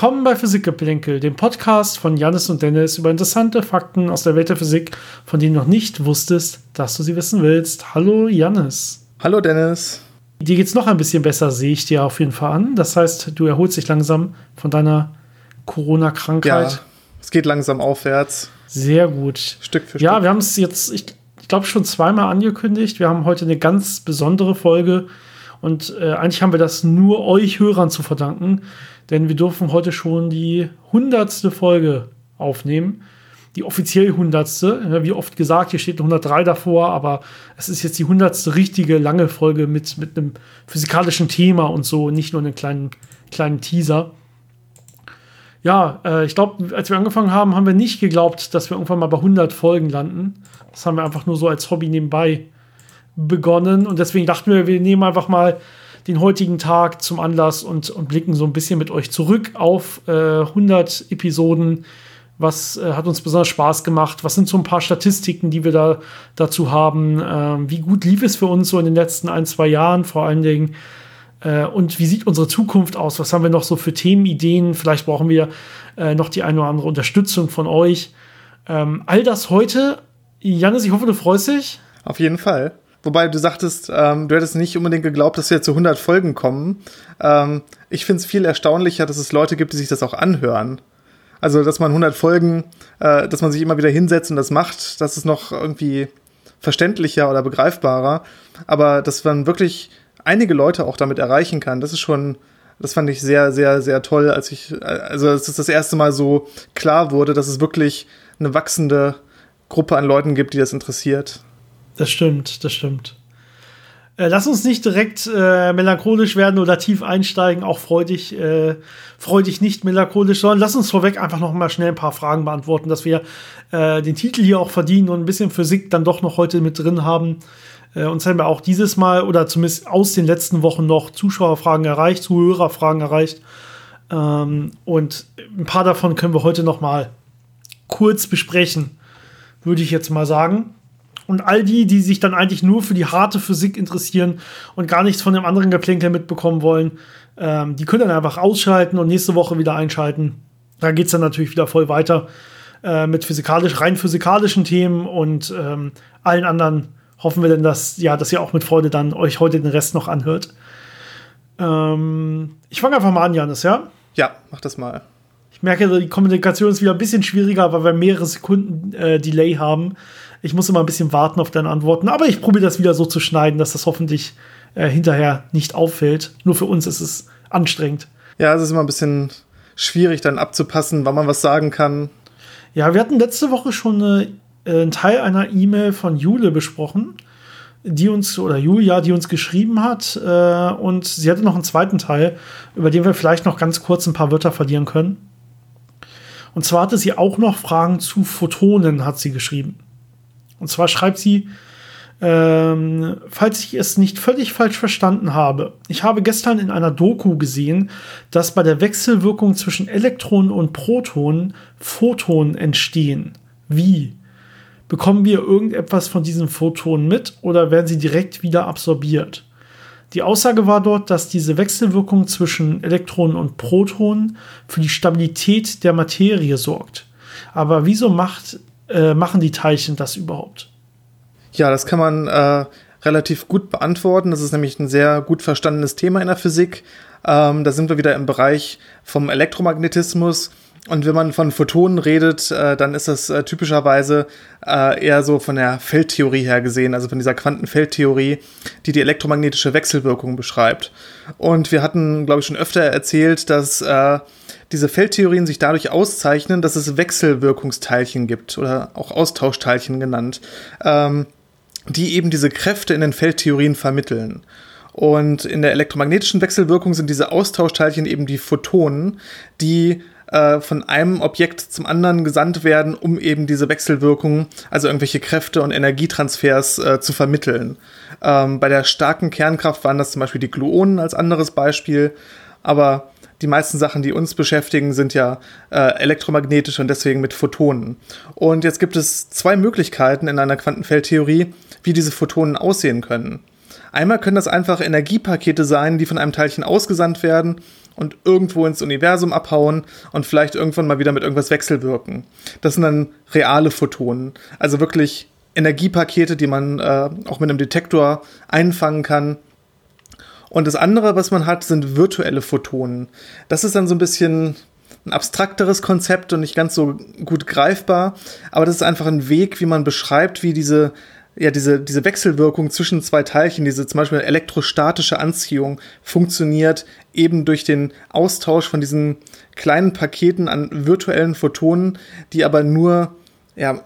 Willkommen bei Physikgeplänkel, dem Podcast von Janis und Dennis über interessante Fakten aus der Welt der Physik, von denen du noch nicht wusstest, dass du sie wissen willst. Hallo Janis. Hallo Dennis. Dir geht's noch ein bisschen besser, sehe ich dir auf jeden Fall an. Das heißt, du erholst dich langsam von deiner Corona-Krankheit. Ja, es geht langsam aufwärts. Sehr gut. Stück für Stück. Ja, wir haben es jetzt, ich, ich glaube, schon zweimal angekündigt. Wir haben heute eine ganz besondere Folge. Und äh, eigentlich haben wir das nur euch Hörern zu verdanken, denn wir dürfen heute schon die hundertste Folge aufnehmen. Die offiziell hundertste. Wie oft gesagt, hier steht 103 davor, aber es ist jetzt die hundertste richtige lange Folge mit, mit einem physikalischen Thema und so, nicht nur einen kleinen, kleinen Teaser. Ja, äh, ich glaube, als wir angefangen haben, haben wir nicht geglaubt, dass wir irgendwann mal bei 100 Folgen landen. Das haben wir einfach nur so als Hobby nebenbei begonnen und deswegen dachten wir, wir nehmen einfach mal den heutigen Tag zum Anlass und, und blicken so ein bisschen mit euch zurück auf äh, 100 Episoden. Was äh, hat uns besonders Spaß gemacht? Was sind so ein paar Statistiken, die wir da dazu haben? Ähm, wie gut lief es für uns so in den letzten ein, zwei Jahren vor allen Dingen? Äh, und wie sieht unsere Zukunft aus? Was haben wir noch so für Themenideen? Vielleicht brauchen wir äh, noch die eine oder andere Unterstützung von euch. Ähm, all das heute. Janis, ich hoffe, du freust dich. Auf jeden Fall. Wobei du sagtest, ähm, du hättest nicht unbedingt geglaubt, dass wir zu 100 Folgen kommen. Ähm, ich finde es viel erstaunlicher, dass es Leute gibt, die sich das auch anhören. Also, dass man 100 Folgen, äh, dass man sich immer wieder hinsetzt und das macht, das ist noch irgendwie verständlicher oder begreifbarer. Aber dass man wirklich einige Leute auch damit erreichen kann, das ist schon, das fand ich sehr, sehr, sehr toll, als ich, also als es das erste Mal so klar wurde, dass es wirklich eine wachsende Gruppe an Leuten gibt, die das interessiert. Das stimmt, das stimmt. Äh, lass uns nicht direkt äh, melancholisch werden oder tief einsteigen, auch freudig, äh, freudig nicht melancholisch, sondern lass uns vorweg einfach noch mal schnell ein paar Fragen beantworten, dass wir äh, den Titel hier auch verdienen und ein bisschen Physik dann doch noch heute mit drin haben. Äh, uns haben wir auch dieses Mal oder zumindest aus den letzten Wochen noch Zuschauerfragen erreicht, Zuhörerfragen erreicht. Ähm, und ein paar davon können wir heute noch mal kurz besprechen, würde ich jetzt mal sagen. Und all die, die sich dann eigentlich nur für die harte Physik interessieren und gar nichts von dem anderen Geplänkel mitbekommen wollen, ähm, die können dann einfach ausschalten und nächste Woche wieder einschalten. Da geht es dann natürlich wieder voll weiter äh, mit physikalisch, rein physikalischen Themen und ähm, allen anderen hoffen wir denn, dass, ja, dass ihr auch mit Freude dann euch heute den Rest noch anhört. Ähm, ich fange einfach mal an, Janis, ja? Ja, mach das mal. Ich merke, die Kommunikation ist wieder ein bisschen schwieriger, weil wir mehrere Sekunden äh, Delay haben. Ich muss immer ein bisschen warten auf deine Antworten, aber ich probiere das wieder so zu schneiden, dass das hoffentlich äh, hinterher nicht auffällt. Nur für uns ist es anstrengend. Ja, es ist immer ein bisschen schwierig dann abzupassen, wann man was sagen kann. Ja, wir hatten letzte Woche schon eine, äh, einen Teil einer E-Mail von Jule besprochen, die uns, oder Julia, die uns geschrieben hat. Äh, und sie hatte noch einen zweiten Teil, über den wir vielleicht noch ganz kurz ein paar Wörter verlieren können. Und zwar hatte sie auch noch Fragen zu Photonen, hat sie geschrieben. Und zwar schreibt sie, ähm, falls ich es nicht völlig falsch verstanden habe, ich habe gestern in einer Doku gesehen, dass bei der Wechselwirkung zwischen Elektronen und Protonen Photonen entstehen. Wie? Bekommen wir irgendetwas von diesen Photonen mit oder werden sie direkt wieder absorbiert? Die Aussage war dort, dass diese Wechselwirkung zwischen Elektronen und Protonen für die Stabilität der Materie sorgt. Aber wieso macht äh, machen die Teilchen das überhaupt? Ja, das kann man äh, relativ gut beantworten. Das ist nämlich ein sehr gut verstandenes Thema in der Physik. Ähm, da sind wir wieder im Bereich vom Elektromagnetismus. Und wenn man von Photonen redet, äh, dann ist das äh, typischerweise äh, eher so von der Feldtheorie her gesehen, also von dieser Quantenfeldtheorie, die die elektromagnetische Wechselwirkung beschreibt. Und wir hatten, glaube ich, schon öfter erzählt, dass äh, diese Feldtheorien sich dadurch auszeichnen, dass es Wechselwirkungsteilchen gibt oder auch Austauschteilchen genannt, ähm, die eben diese Kräfte in den Feldtheorien vermitteln. Und in der elektromagnetischen Wechselwirkung sind diese Austauschteilchen eben die Photonen, die äh, von einem Objekt zum anderen gesandt werden, um eben diese Wechselwirkung, also irgendwelche Kräfte und Energietransfers äh, zu vermitteln. Ähm, bei der starken Kernkraft waren das zum Beispiel die Gluonen als anderes Beispiel, aber die meisten Sachen, die uns beschäftigen, sind ja äh, elektromagnetisch und deswegen mit Photonen. Und jetzt gibt es zwei Möglichkeiten in einer Quantenfeldtheorie, wie diese Photonen aussehen können. Einmal können das einfach Energiepakete sein, die von einem Teilchen ausgesandt werden und irgendwo ins Universum abhauen und vielleicht irgendwann mal wieder mit irgendwas wechselwirken. Das sind dann reale Photonen. Also wirklich Energiepakete, die man äh, auch mit einem Detektor einfangen kann. Und das andere, was man hat, sind virtuelle Photonen. Das ist dann so ein bisschen ein abstrakteres Konzept und nicht ganz so gut greifbar, aber das ist einfach ein Weg, wie man beschreibt, wie diese ja, diese, diese Wechselwirkung zwischen zwei Teilchen, diese zum Beispiel elektrostatische Anziehung funktioniert eben durch den Austausch von diesen kleinen Paketen an virtuellen Photonen, die aber nur, ja,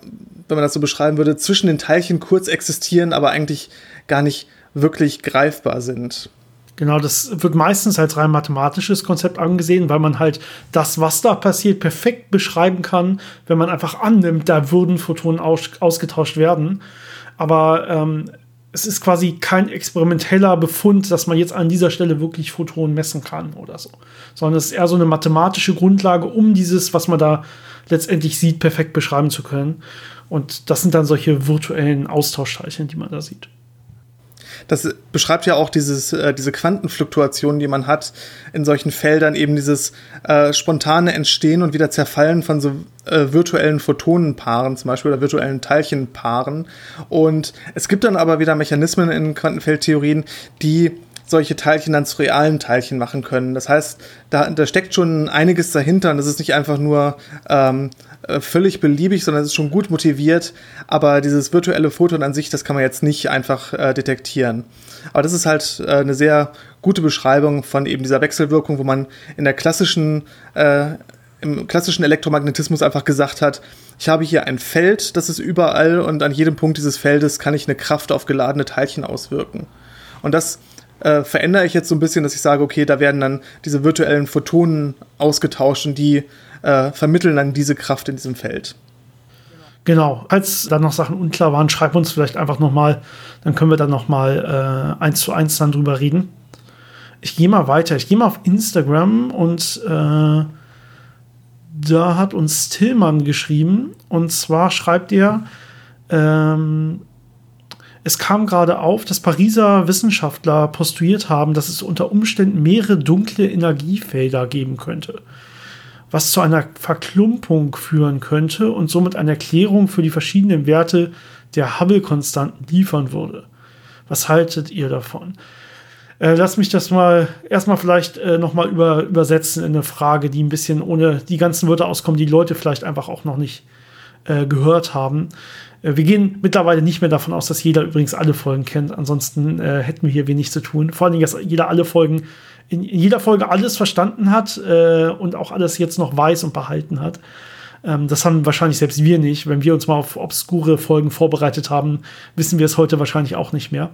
wenn man das so beschreiben würde, zwischen den Teilchen kurz existieren, aber eigentlich gar nicht wirklich greifbar sind. Genau, das wird meistens als rein mathematisches Konzept angesehen, weil man halt das, was da passiert, perfekt beschreiben kann, wenn man einfach annimmt, da würden Photonen aus ausgetauscht werden. Aber ähm, es ist quasi kein experimenteller Befund, dass man jetzt an dieser Stelle wirklich Photonen messen kann oder so. Sondern es ist eher so eine mathematische Grundlage, um dieses, was man da letztendlich sieht, perfekt beschreiben zu können. Und das sind dann solche virtuellen Austauschteilchen, die man da sieht das beschreibt ja auch dieses, äh, diese Quantenfluktuation, die man hat in solchen Feldern, eben dieses äh, spontane Entstehen und wieder Zerfallen von so äh, virtuellen Photonenpaaren zum Beispiel oder virtuellen Teilchenpaaren. Und es gibt dann aber wieder Mechanismen in Quantenfeldtheorien, die solche Teilchen dann zu realen Teilchen machen können. Das heißt, da, da steckt schon einiges dahinter und das ist nicht einfach nur ähm, äh, völlig beliebig, sondern es ist schon gut motiviert. Aber dieses virtuelle Photon an sich, das kann man jetzt nicht einfach äh, detektieren. Aber das ist halt äh, eine sehr gute Beschreibung von eben dieser Wechselwirkung, wo man in der klassischen, äh, im klassischen Elektromagnetismus einfach gesagt hat, ich habe hier ein Feld, das ist überall und an jedem Punkt dieses Feldes kann ich eine Kraft auf geladene Teilchen auswirken. Und das äh, verändere ich jetzt so ein bisschen, dass ich sage, okay, da werden dann diese virtuellen Photonen ausgetauscht und die äh, vermitteln dann diese Kraft in diesem Feld. Genau. Als da noch Sachen unklar waren, schreib uns vielleicht einfach noch mal, dann können wir dann noch mal äh, eins zu eins dann drüber reden. Ich gehe mal weiter. Ich gehe mal auf Instagram und äh, da hat uns Tillmann geschrieben und zwar schreibt er, ähm, es kam gerade auf, dass Pariser Wissenschaftler postuliert haben, dass es unter Umständen mehrere dunkle Energiefelder geben könnte was zu einer Verklumpung führen könnte und somit eine Erklärung für die verschiedenen Werte der Hubble-Konstanten liefern würde. Was haltet ihr davon? Äh, lass mich das mal erstmal vielleicht äh, nochmal über, übersetzen in eine Frage, die ein bisschen ohne die ganzen Wörter auskommen, die Leute vielleicht einfach auch noch nicht äh, gehört haben. Äh, wir gehen mittlerweile nicht mehr davon aus, dass jeder übrigens alle Folgen kennt. Ansonsten äh, hätten wir hier wenig zu tun. Vor allem, dass jeder alle Folgen in, jeder Folge alles verstanden hat äh, und auch alles jetzt noch weiß und behalten hat. Ähm, das haben wahrscheinlich selbst wir nicht. Wenn wir uns mal auf obskure Folgen vorbereitet haben, wissen wir es heute wahrscheinlich auch nicht mehr.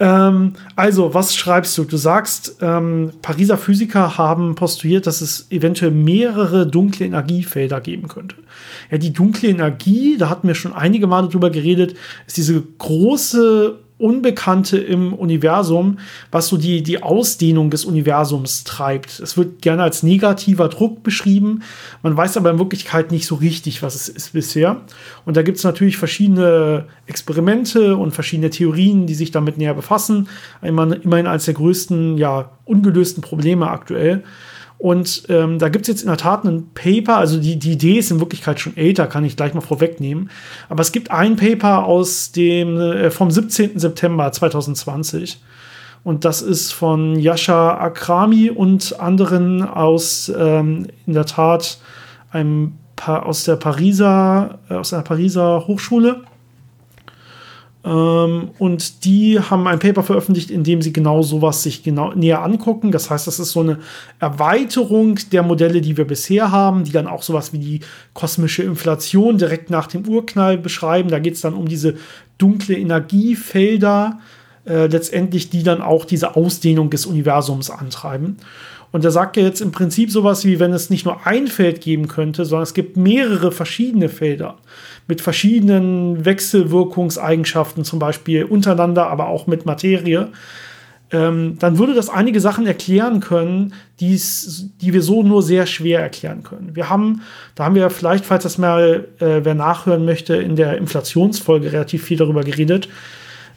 Ähm, also, was schreibst du? Du sagst, ähm, Pariser Physiker haben postuliert, dass es eventuell mehrere dunkle Energiefelder geben könnte. Ja, die dunkle Energie, da hatten wir schon einige Male drüber geredet, ist diese große Unbekannte im Universum, was so die, die Ausdehnung des Universums treibt. Es wird gerne als negativer Druck beschrieben. Man weiß aber in Wirklichkeit nicht so richtig, was es ist bisher. Und da gibt es natürlich verschiedene Experimente und verschiedene Theorien, die sich damit näher befassen. Immerhin eines der größten, ja, ungelösten Probleme aktuell. Und ähm, da gibt es jetzt in der Tat ein Paper, also die, die Idee ist in Wirklichkeit schon älter, kann ich gleich mal vorwegnehmen. Aber es gibt ein Paper aus dem, äh, vom 17. September 2020. Und das ist von Yasha Akrami und anderen aus ähm, in der Tat einem pa aus der Pariser, äh, aus einer Pariser Hochschule. Ähm, und die haben ein Paper veröffentlicht, in dem sie genau sowas sich genau näher angucken. Das heißt, das ist so eine Erweiterung der Modelle, die wir bisher haben, die dann auch sowas wie die kosmische Inflation direkt nach dem Urknall beschreiben. Da geht es dann um diese dunkle Energiefelder, äh, letztendlich, die dann auch diese Ausdehnung des Universums antreiben. Und er sagt ja jetzt im Prinzip sowas wie, wenn es nicht nur ein Feld geben könnte, sondern es gibt mehrere verschiedene Felder mit verschiedenen Wechselwirkungseigenschaften, zum Beispiel untereinander, aber auch mit Materie, ähm, dann würde das einige Sachen erklären können, die's, die wir so nur sehr schwer erklären können. Wir haben, da haben wir vielleicht, falls das mal äh, wer nachhören möchte, in der Inflationsfolge relativ viel darüber geredet.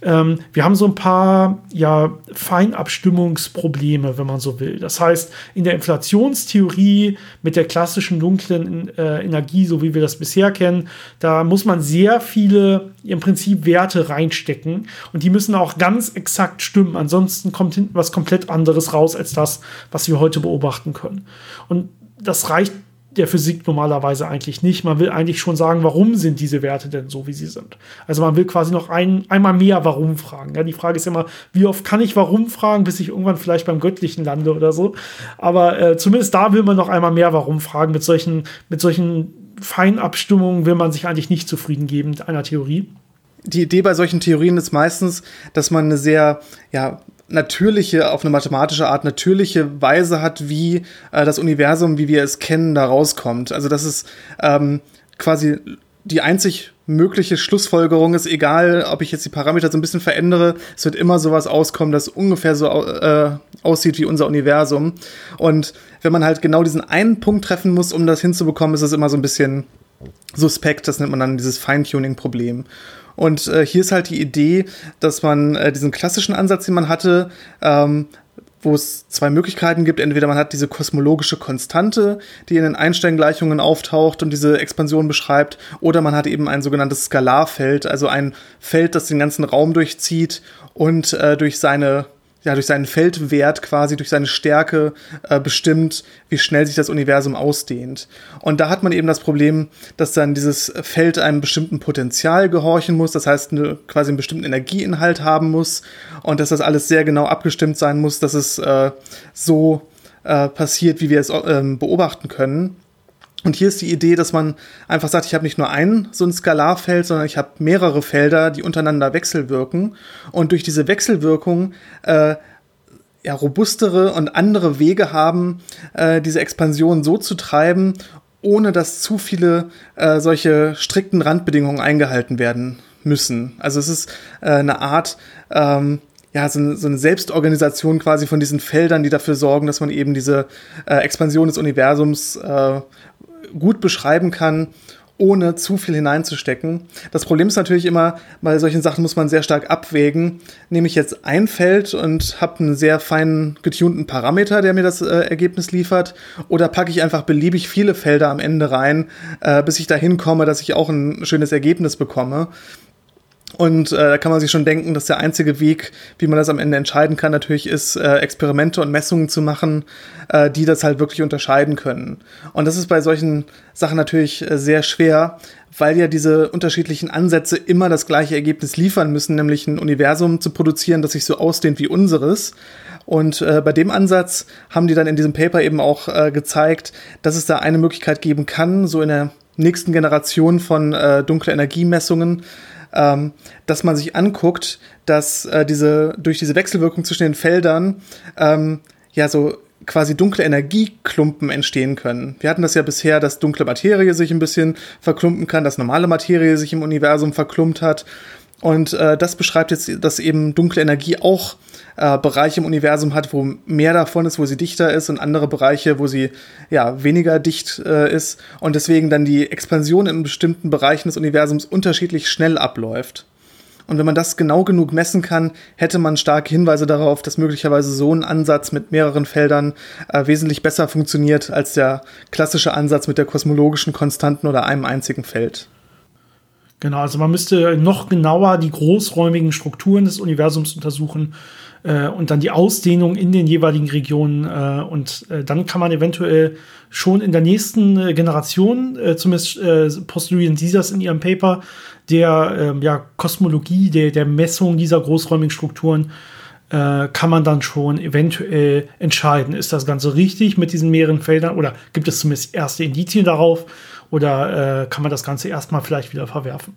Ähm, wir haben so ein paar ja, Feinabstimmungsprobleme, wenn man so will. Das heißt, in der Inflationstheorie mit der klassischen dunklen äh, Energie, so wie wir das bisher kennen, da muss man sehr viele im Prinzip Werte reinstecken und die müssen auch ganz exakt stimmen. Ansonsten kommt hinten was komplett anderes raus als das, was wir heute beobachten können. Und das reicht der Physik normalerweise eigentlich nicht. Man will eigentlich schon sagen, warum sind diese Werte denn so, wie sie sind. Also man will quasi noch ein, einmal mehr Warum fragen. Ja, die Frage ist immer, wie oft kann ich Warum fragen, bis ich irgendwann vielleicht beim Göttlichen lande oder so. Aber äh, zumindest da will man noch einmal mehr Warum fragen. Mit solchen, mit solchen Feinabstimmungen will man sich eigentlich nicht zufrieden geben mit einer Theorie. Die Idee bei solchen Theorien ist meistens, dass man eine sehr ja, natürliche, auf eine mathematische Art natürliche Weise hat, wie äh, das Universum, wie wir es kennen, da rauskommt. Also das ist ähm, quasi die einzig mögliche Schlussfolgerung ist, egal ob ich jetzt die Parameter so ein bisschen verändere, es wird immer sowas auskommen, das ungefähr so äh, aussieht wie unser Universum. Und wenn man halt genau diesen einen Punkt treffen muss, um das hinzubekommen, ist es immer so ein bisschen suspekt. Das nennt man dann dieses Feintuning-Problem. Und äh, hier ist halt die Idee, dass man äh, diesen klassischen Ansatz, den man hatte, ähm, wo es zwei Möglichkeiten gibt. Entweder man hat diese kosmologische Konstante, die in den Einstein-Gleichungen auftaucht und diese Expansion beschreibt, oder man hat eben ein sogenanntes Skalarfeld, also ein Feld, das den ganzen Raum durchzieht und äh, durch seine ja, durch seinen Feldwert quasi, durch seine Stärke äh, bestimmt, wie schnell sich das Universum ausdehnt. Und da hat man eben das Problem, dass dann dieses Feld einem bestimmten Potenzial gehorchen muss, das heißt eine, quasi einen bestimmten Energieinhalt haben muss und dass das alles sehr genau abgestimmt sein muss, dass es äh, so äh, passiert, wie wir es ähm, beobachten können. Und hier ist die Idee, dass man einfach sagt, ich habe nicht nur ein so ein Skalarfeld, sondern ich habe mehrere Felder, die untereinander wechselwirken. Und durch diese Wechselwirkung äh, ja, robustere und andere Wege haben, äh, diese Expansion so zu treiben, ohne dass zu viele äh, solche strikten Randbedingungen eingehalten werden müssen. Also es ist äh, eine Art, ähm, ja, so eine, so eine Selbstorganisation quasi von diesen Feldern, die dafür sorgen, dass man eben diese äh, Expansion des Universums äh, gut beschreiben kann, ohne zu viel hineinzustecken. Das Problem ist natürlich immer, bei solchen Sachen muss man sehr stark abwägen. Nehme ich jetzt ein Feld und habe einen sehr feinen getunten Parameter, der mir das äh, Ergebnis liefert, oder packe ich einfach beliebig viele Felder am Ende rein, äh, bis ich dahin komme, dass ich auch ein schönes Ergebnis bekomme. Und äh, da kann man sich schon denken, dass der einzige Weg, wie man das am Ende entscheiden kann, natürlich ist, äh, Experimente und Messungen zu machen, äh, die das halt wirklich unterscheiden können. Und das ist bei solchen Sachen natürlich äh, sehr schwer, weil ja diese unterschiedlichen Ansätze immer das gleiche Ergebnis liefern müssen, nämlich ein Universum zu produzieren, das sich so ausdehnt wie unseres. Und äh, bei dem Ansatz haben die dann in diesem Paper eben auch äh, gezeigt, dass es da eine Möglichkeit geben kann, so in der nächsten Generation von äh, dunkle Energiemessungen, ähm, dass man sich anguckt, dass äh, diese durch diese Wechselwirkung zwischen den Feldern ähm, ja so quasi dunkle Energieklumpen entstehen können. Wir hatten das ja bisher, dass dunkle Materie sich ein bisschen verklumpen kann, dass normale Materie sich im Universum verklumpt hat. Und äh, das beschreibt jetzt, dass eben dunkle Energie auch äh, Bereiche im Universum hat, wo mehr davon ist, wo sie dichter ist und andere Bereiche, wo sie ja weniger dicht äh, ist und deswegen dann die Expansion in bestimmten Bereichen des Universums unterschiedlich schnell abläuft. Und wenn man das genau genug messen kann, hätte man starke Hinweise darauf, dass möglicherweise so ein Ansatz mit mehreren Feldern äh, wesentlich besser funktioniert als der klassische Ansatz mit der kosmologischen Konstanten oder einem einzigen Feld. Genau, also man müsste noch genauer die großräumigen Strukturen des Universums untersuchen äh, und dann die Ausdehnung in den jeweiligen Regionen. Äh, und äh, dann kann man eventuell schon in der nächsten äh, Generation, äh, zumindest äh, postulieren sie das in ihrem Paper, der ähm, ja, Kosmologie, der, der Messung dieser großräumigen Strukturen, kann man dann schon eventuell entscheiden, ist das Ganze richtig mit diesen mehreren Feldern oder gibt es zumindest erste Indizien darauf oder kann man das Ganze erstmal vielleicht wieder verwerfen.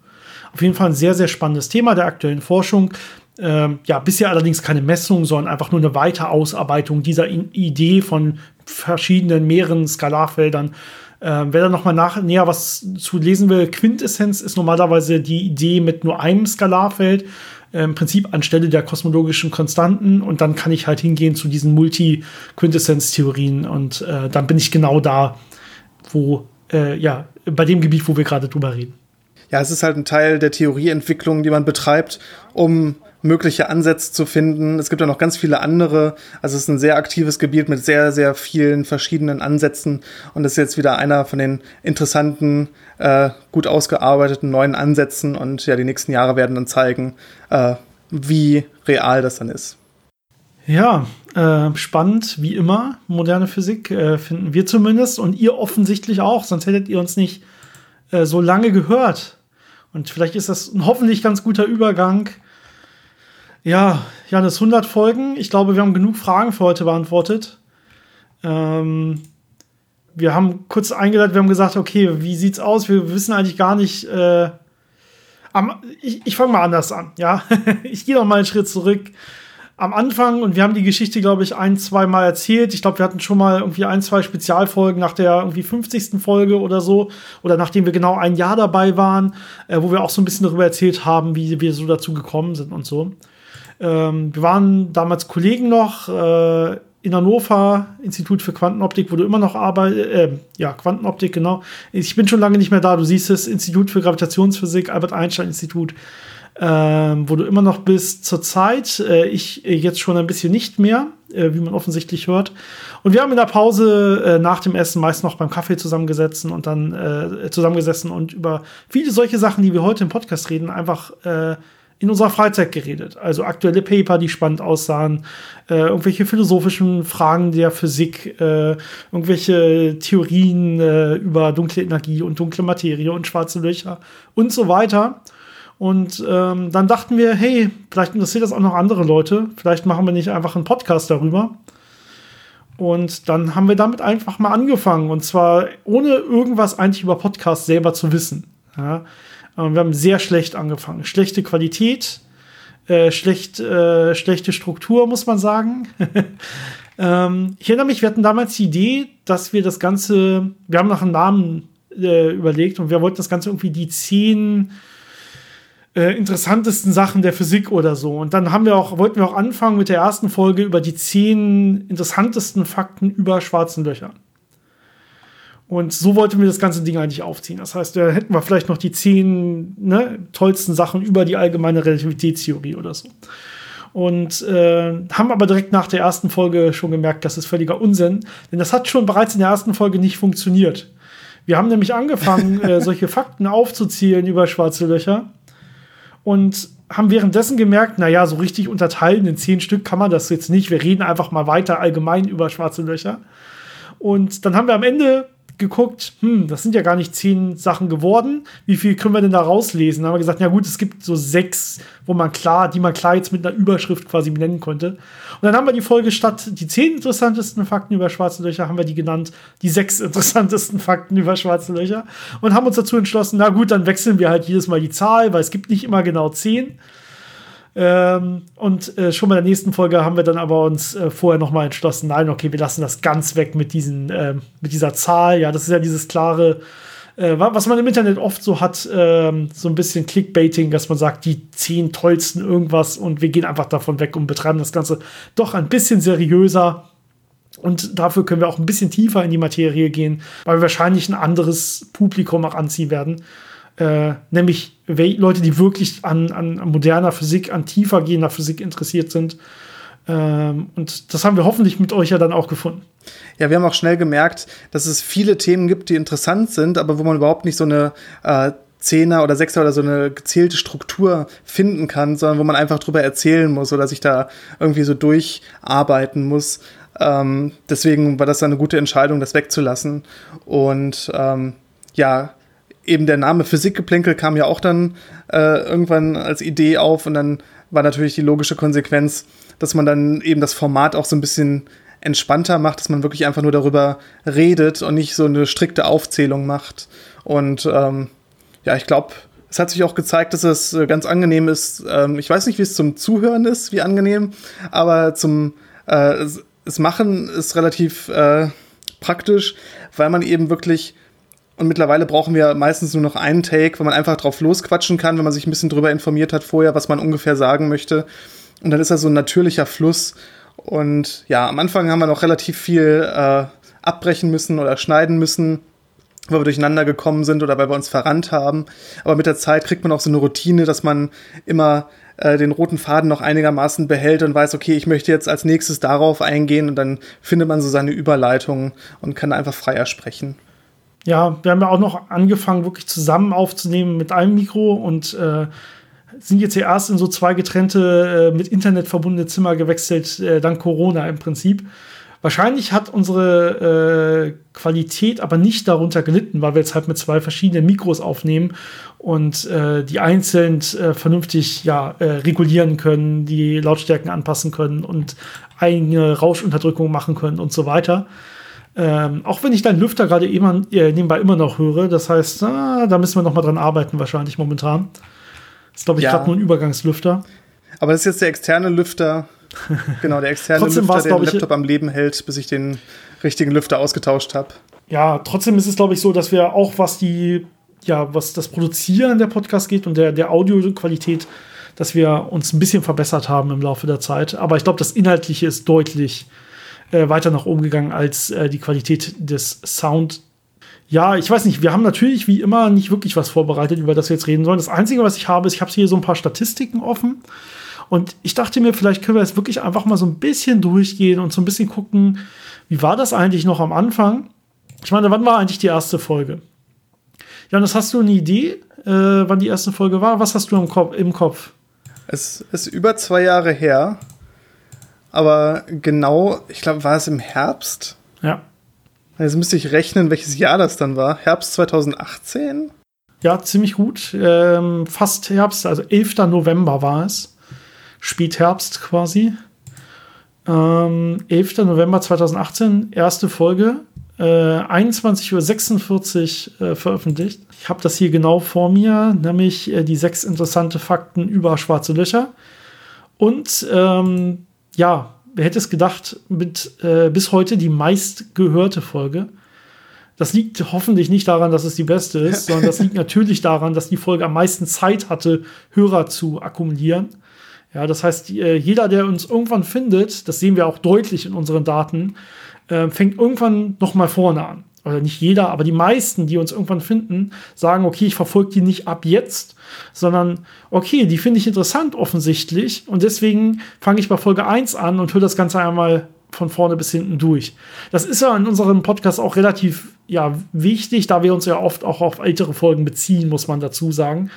Auf jeden Fall ein sehr, sehr spannendes Thema der aktuellen Forschung. Ähm, ja, bisher allerdings keine Messung, sondern einfach nur eine Weiterausarbeitung dieser I Idee von verschiedenen, mehreren Skalarfeldern. Ähm, wer da nochmal näher was zu lesen will, Quintessenz ist normalerweise die Idee mit nur einem Skalarfeld, äh, im Prinzip anstelle der kosmologischen Konstanten. Und dann kann ich halt hingehen zu diesen Multi-Quintessenz-Theorien. Und äh, dann bin ich genau da, wo, äh, ja, bei dem Gebiet, wo wir gerade drüber reden. Ja, es ist halt ein Teil der Theorieentwicklung, die man betreibt, um mögliche Ansätze zu finden. Es gibt ja noch ganz viele andere. Also es ist ein sehr aktives Gebiet mit sehr, sehr vielen verschiedenen Ansätzen. Und das ist jetzt wieder einer von den interessanten, äh, gut ausgearbeiteten neuen Ansätzen. Und ja, die nächsten Jahre werden dann zeigen, äh, wie real das dann ist. Ja, äh, spannend, wie immer. Moderne Physik äh, finden wir zumindest und ihr offensichtlich auch, sonst hättet ihr uns nicht äh, so lange gehört. Und vielleicht ist das ein hoffentlich ganz guter Übergang. Ja, Janis, 100 Folgen. Ich glaube, wir haben genug Fragen für heute beantwortet. Ähm, wir haben kurz eingeleitet, wir haben gesagt, okay, wie sieht's aus? Wir wissen eigentlich gar nicht. Äh, am, ich ich fange mal anders an, ja. ich gehe noch mal einen Schritt zurück am Anfang, und wir haben die Geschichte, glaube ich, ein, zwei Mal erzählt. Ich glaube, wir hatten schon mal irgendwie ein, zwei Spezialfolgen nach der irgendwie 50. Folge oder so, oder nachdem wir genau ein Jahr dabei waren, äh, wo wir auch so ein bisschen darüber erzählt haben, wie wir so dazu gekommen sind und so. Ähm, wir waren damals Kollegen noch äh, in Hannover, Institut für Quantenoptik, wo du immer noch arbeitest, äh, ja, Quantenoptik, genau. Ich bin schon lange nicht mehr da, du siehst es, Institut für Gravitationsphysik, Albert Einstein Institut ähm, wo du immer noch bist zurzeit. Äh, ich äh, jetzt schon ein bisschen nicht mehr, äh, wie man offensichtlich hört. Und wir haben in der Pause äh, nach dem Essen meist noch beim Kaffee zusammengesessen und dann äh, zusammengesessen und über viele solche Sachen, die wir heute im Podcast reden, einfach äh, in unserer Freizeit geredet. Also aktuelle Paper, die spannend aussahen, äh, irgendwelche philosophischen Fragen der Physik, äh, irgendwelche Theorien äh, über dunkle Energie und dunkle Materie und schwarze Löcher und so weiter. Und ähm, dann dachten wir, hey, vielleicht interessiert das auch noch andere Leute. Vielleicht machen wir nicht einfach einen Podcast darüber. Und dann haben wir damit einfach mal angefangen. Und zwar ohne irgendwas eigentlich über Podcasts selber zu wissen. Ja? Ähm, wir haben sehr schlecht angefangen. Schlechte Qualität, äh, schlecht, äh, schlechte Struktur, muss man sagen. ähm, ich erinnere mich, wir hatten damals die Idee, dass wir das Ganze, wir haben nach einem Namen äh, überlegt und wir wollten das Ganze irgendwie die zehn äh, interessantesten Sachen der Physik oder so. Und dann haben wir auch, wollten wir auch anfangen mit der ersten Folge über die zehn interessantesten Fakten über schwarzen Löcher. Und so wollten wir das ganze Ding eigentlich aufziehen. Das heißt, da hätten wir vielleicht noch die zehn ne, tollsten Sachen über die allgemeine Relativitätstheorie oder so. Und äh, haben aber direkt nach der ersten Folge schon gemerkt, das ist völliger Unsinn. Denn das hat schon bereits in der ersten Folge nicht funktioniert. Wir haben nämlich angefangen, äh, solche Fakten aufzuzählen über schwarze Löcher und haben währenddessen gemerkt, naja, so richtig unterteilen in zehn Stück kann man das jetzt nicht. Wir reden einfach mal weiter allgemein über schwarze Löcher. Und dann haben wir am Ende geguckt, hm, das sind ja gar nicht zehn Sachen geworden. Wie viel können wir denn da rauslesen? Dann haben wir gesagt, ja gut, es gibt so sechs, wo man klar, die man klar jetzt mit einer Überschrift quasi benennen konnte. Und dann haben wir die Folge statt die zehn interessantesten Fakten über schwarze Löcher, haben wir die genannt, die sechs interessantesten Fakten über schwarze Löcher. Und haben uns dazu entschlossen, na gut, dann wechseln wir halt jedes Mal die Zahl, weil es gibt nicht immer genau zehn. Ähm, und äh, schon bei der nächsten Folge haben wir dann aber uns äh, vorher nochmal entschlossen, nein, okay, wir lassen das ganz weg mit, diesen, äh, mit dieser Zahl. Ja, das ist ja dieses klare, äh, was man im Internet oft so hat, ähm, so ein bisschen Clickbaiting, dass man sagt, die zehn tollsten irgendwas und wir gehen einfach davon weg und betreiben das Ganze doch ein bisschen seriöser. Und dafür können wir auch ein bisschen tiefer in die Materie gehen, weil wir wahrscheinlich ein anderes Publikum auch anziehen werden. Äh, nämlich Leute, die wirklich an, an, moderner Physik, an tiefer gehender Physik interessiert sind. Ähm, und das haben wir hoffentlich mit euch ja dann auch gefunden. Ja, wir haben auch schnell gemerkt, dass es viele Themen gibt, die interessant sind, aber wo man überhaupt nicht so eine äh, Zehner oder Sechser oder so eine gezählte Struktur finden kann, sondern wo man einfach drüber erzählen muss oder sich da irgendwie so durcharbeiten muss. Ähm, deswegen war das dann eine gute Entscheidung, das wegzulassen. Und ähm, ja, eben der Name Physikgeplänkel kam ja auch dann äh, irgendwann als Idee auf und dann war natürlich die logische Konsequenz, dass man dann eben das Format auch so ein bisschen entspannter macht, dass man wirklich einfach nur darüber redet und nicht so eine strikte Aufzählung macht. Und ähm, ja, ich glaube, es hat sich auch gezeigt, dass es äh, ganz angenehm ist. Ähm, ich weiß nicht, wie es zum Zuhören ist, wie angenehm, aber zum äh, es Machen ist relativ äh, praktisch, weil man eben wirklich und mittlerweile brauchen wir meistens nur noch einen Take, wo man einfach drauf losquatschen kann, wenn man sich ein bisschen drüber informiert hat vorher, was man ungefähr sagen möchte. Und dann ist das so ein natürlicher Fluss. Und ja, am Anfang haben wir noch relativ viel äh, abbrechen müssen oder schneiden müssen. weil wir durcheinander gekommen sind oder weil wir uns verrannt haben. Aber mit der Zeit kriegt man auch so eine Routine, dass man immer äh, den roten Faden noch einigermaßen behält und weiß, okay, ich möchte jetzt als nächstes darauf eingehen und dann findet man so seine Überleitung und kann einfach freier sprechen. Ja, wir haben ja auch noch angefangen, wirklich zusammen aufzunehmen mit einem Mikro und äh, sind jetzt hier erst in so zwei getrennte, äh, mit Internet verbundene Zimmer gewechselt, äh, dank Corona im Prinzip. Wahrscheinlich hat unsere äh, Qualität aber nicht darunter gelitten, weil wir jetzt halt mit zwei verschiedenen Mikros aufnehmen und äh, die einzeln äh, vernünftig ja, regulieren können, die Lautstärken anpassen können und eigene Rauschunterdrückung machen können und so weiter. Ähm, auch wenn ich deinen Lüfter gerade immer, äh, nebenbei immer noch höre, das heißt, ah, da müssen wir noch mal dran arbeiten wahrscheinlich momentan. Das ist, glaube ich, ja. gerade nur ein Übergangslüfter. Aber das ist jetzt der externe Lüfter. Genau, der externe Lüfter, der den Laptop am Leben hält, bis ich den richtigen Lüfter ausgetauscht habe. Ja, trotzdem ist es, glaube ich, so, dass wir auch, was die, ja, was das Produzieren der Podcast geht und der, der Audioqualität, dass wir uns ein bisschen verbessert haben im Laufe der Zeit. Aber ich glaube, das Inhaltliche ist deutlich äh, weiter nach oben gegangen als äh, die Qualität des Sound ja, ich weiß nicht, wir haben natürlich wie immer nicht wirklich was vorbereitet, über das wir jetzt reden sollen. Das Einzige, was ich habe, ist, ich habe hier so ein paar Statistiken offen. Und ich dachte mir, vielleicht können wir jetzt wirklich einfach mal so ein bisschen durchgehen und so ein bisschen gucken, wie war das eigentlich noch am Anfang? Ich meine, wann war eigentlich die erste Folge? Janis, hast du eine Idee, äh, wann die erste Folge war? Was hast du im Kopf? Im Kopf? Es ist über zwei Jahre her. Aber genau, ich glaube, war es im Herbst? Ja. Jetzt müsste ich rechnen, welches Jahr das dann war. Herbst 2018? Ja, ziemlich gut. Ähm, fast Herbst, also 11. November war es. Spätherbst quasi. Ähm, 11. November 2018, erste Folge. Äh, 21.46 Uhr äh, veröffentlicht. Ich habe das hier genau vor mir, nämlich äh, die sechs interessante Fakten über schwarze Löcher. Und ähm, ja, wer hätte es gedacht, mit äh, bis heute die meistgehörte Folge. Das liegt hoffentlich nicht daran, dass es die beste ist, sondern das liegt natürlich daran, dass die Folge am meisten Zeit hatte, Hörer zu akkumulieren. Ja, das heißt, äh, jeder, der uns irgendwann findet, das sehen wir auch deutlich in unseren Daten, äh, fängt irgendwann noch mal vorne an. Oder nicht jeder, aber die meisten, die uns irgendwann finden, sagen, okay, ich verfolge die nicht ab jetzt, sondern okay, die finde ich interessant offensichtlich und deswegen fange ich bei Folge 1 an und höre das Ganze einmal von vorne bis hinten durch. Das ist ja in unserem Podcast auch relativ ja, wichtig, da wir uns ja oft auch auf ältere Folgen beziehen, muss man dazu sagen.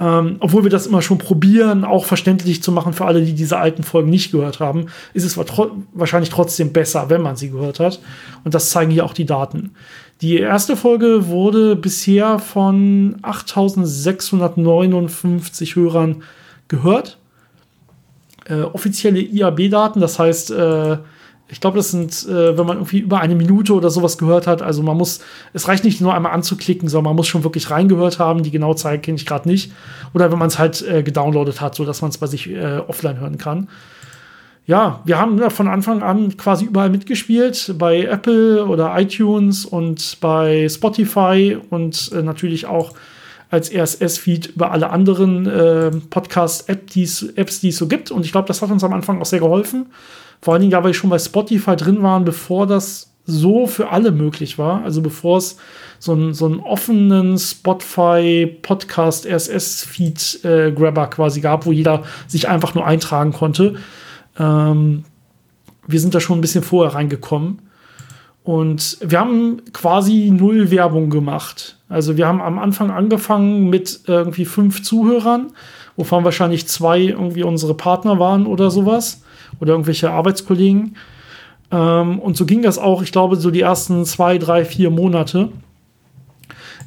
Ähm, obwohl wir das immer schon probieren, auch verständlich zu machen für alle, die diese alten Folgen nicht gehört haben, ist es wahrscheinlich trotzdem besser, wenn man sie gehört hat. Und das zeigen hier auch die Daten. Die erste Folge wurde bisher von 8659 Hörern gehört. Äh, offizielle IAB-Daten, das heißt, äh, ich glaube, das sind, äh, wenn man irgendwie über eine Minute oder sowas gehört hat, also man muss, es reicht nicht nur einmal anzuklicken, sondern man muss schon wirklich reingehört haben. Die genaue Zeit kenne ich gerade nicht. Oder wenn man es halt äh, gedownloadet hat, sodass man es bei sich äh, offline hören kann. Ja, wir haben ja, von Anfang an quasi überall mitgespielt, bei Apple oder iTunes und bei Spotify und äh, natürlich auch als RSS-Feed über alle anderen äh, Podcast-Apps, die es so gibt. Und ich glaube, das hat uns am Anfang auch sehr geholfen. Vor allen Dingen, da wir schon bei Spotify drin waren, bevor das so für alle möglich war. Also bevor es so einen, so einen offenen Spotify Podcast RSS Feed äh, quasi gab, wo jeder sich einfach nur eintragen konnte. Ähm, wir sind da schon ein bisschen vorher reingekommen. Und wir haben quasi null Werbung gemacht. Also wir haben am Anfang angefangen mit irgendwie fünf Zuhörern, wovon wahrscheinlich zwei irgendwie unsere Partner waren oder sowas oder irgendwelche Arbeitskollegen. Ähm, und so ging das auch, ich glaube, so die ersten zwei, drei, vier Monate.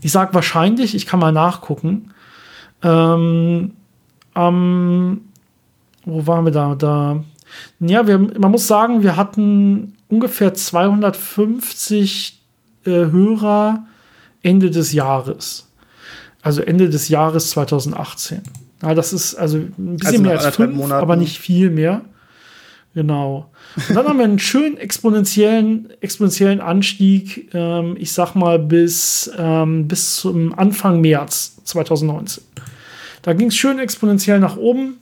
Ich sage wahrscheinlich, ich kann mal nachgucken. Ähm, ähm, wo waren wir da? Da. Ja, wir, man muss sagen, wir hatten ungefähr 250 äh, Hörer Ende des Jahres. Also Ende des Jahres 2018. Ja, das ist also ein bisschen also mehr als fünf, Monaten. aber nicht viel mehr. Genau. Und dann haben wir einen schönen exponentiellen, exponentiellen Anstieg, ähm, ich sag mal, bis, ähm, bis zum Anfang März 2019. Da ging es schön exponentiell nach oben.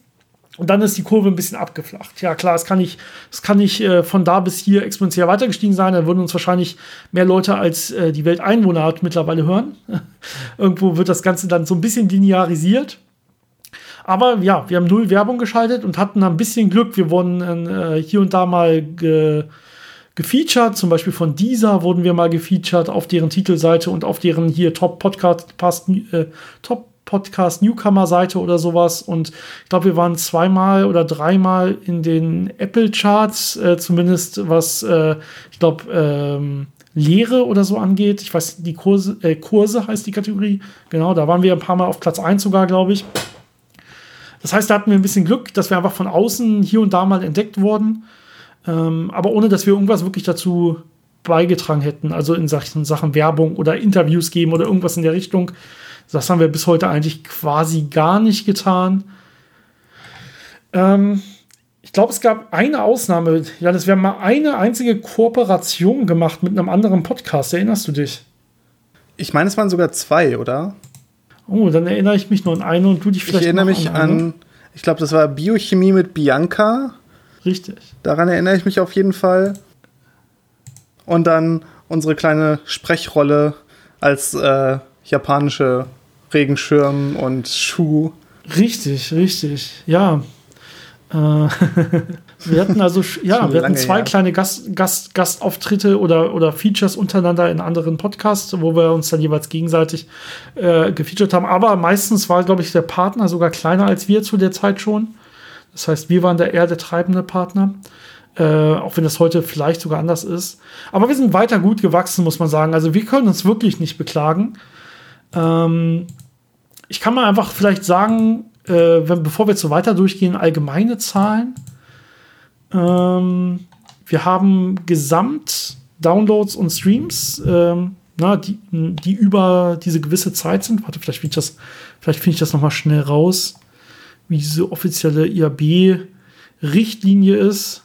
Und dann ist die Kurve ein bisschen abgeflacht. Ja, klar, es kann nicht, es kann nicht äh, von da bis hier exponentiell weitergestiegen sein. Dann würden uns wahrscheinlich mehr Leute als äh, die Welt Einwohner hat mittlerweile hören. Irgendwo wird das Ganze dann so ein bisschen linearisiert. Aber ja, wir haben null Werbung geschaltet und hatten ein bisschen Glück. Wir wurden äh, hier und da mal ge gefeatured. Zum Beispiel von dieser wurden wir mal gefeatured auf deren Titelseite und auf deren hier Top Podcast, Past, äh, Top Podcast Newcomer Seite oder sowas. Und ich glaube, wir waren zweimal oder dreimal in den Apple Charts, äh, zumindest was, äh, ich glaube, ähm, Lehre oder so angeht. Ich weiß, die Kurse, äh, Kurse heißt die Kategorie. Genau, da waren wir ein paar Mal auf Platz 1 sogar, glaube ich. Das heißt, da hatten wir ein bisschen Glück, dass wir einfach von außen hier und da mal entdeckt wurden, ähm, aber ohne dass wir irgendwas wirklich dazu beigetragen hätten, also in Sachen, Sachen Werbung oder Interviews geben oder irgendwas in der Richtung. Das haben wir bis heute eigentlich quasi gar nicht getan. Ähm, ich glaube, es gab eine Ausnahme. Ja, das wäre mal eine einzige Kooperation gemacht mit einem anderen Podcast. Erinnerst du dich? Ich meine, es waren sogar zwei, oder? Oh, dann erinnere ich mich nur an eine und du dich vielleicht. Ich erinnere mich an, an ich glaube, das war Biochemie mit Bianca. Richtig. Daran erinnere ich mich auf jeden Fall. Und dann unsere kleine Sprechrolle als äh, japanische Regenschirm und Schuh. Richtig, richtig. Ja. Äh, wir hatten also, ja, wir hatten zwei her. kleine Gast, Gast, Gastauftritte oder, oder Features untereinander in anderen Podcasts, wo wir uns dann jeweils gegenseitig äh, gefeatured haben. Aber meistens war, glaube ich, der Partner sogar kleiner als wir zu der Zeit schon. Das heißt, wir waren der eher der treibende Partner. Äh, auch wenn das heute vielleicht sogar anders ist. Aber wir sind weiter gut gewachsen, muss man sagen. Also wir können uns wirklich nicht beklagen. Ähm, ich kann mal einfach vielleicht sagen, äh, wenn, bevor wir jetzt so weiter durchgehen, allgemeine Zahlen. Ähm, wir haben gesamt Downloads und Streams, ähm, na, die, die über diese gewisse Zeit sind. Warte, vielleicht finde ich das, vielleicht finde ich das noch mal schnell raus, wie diese offizielle IAB-Richtlinie ist.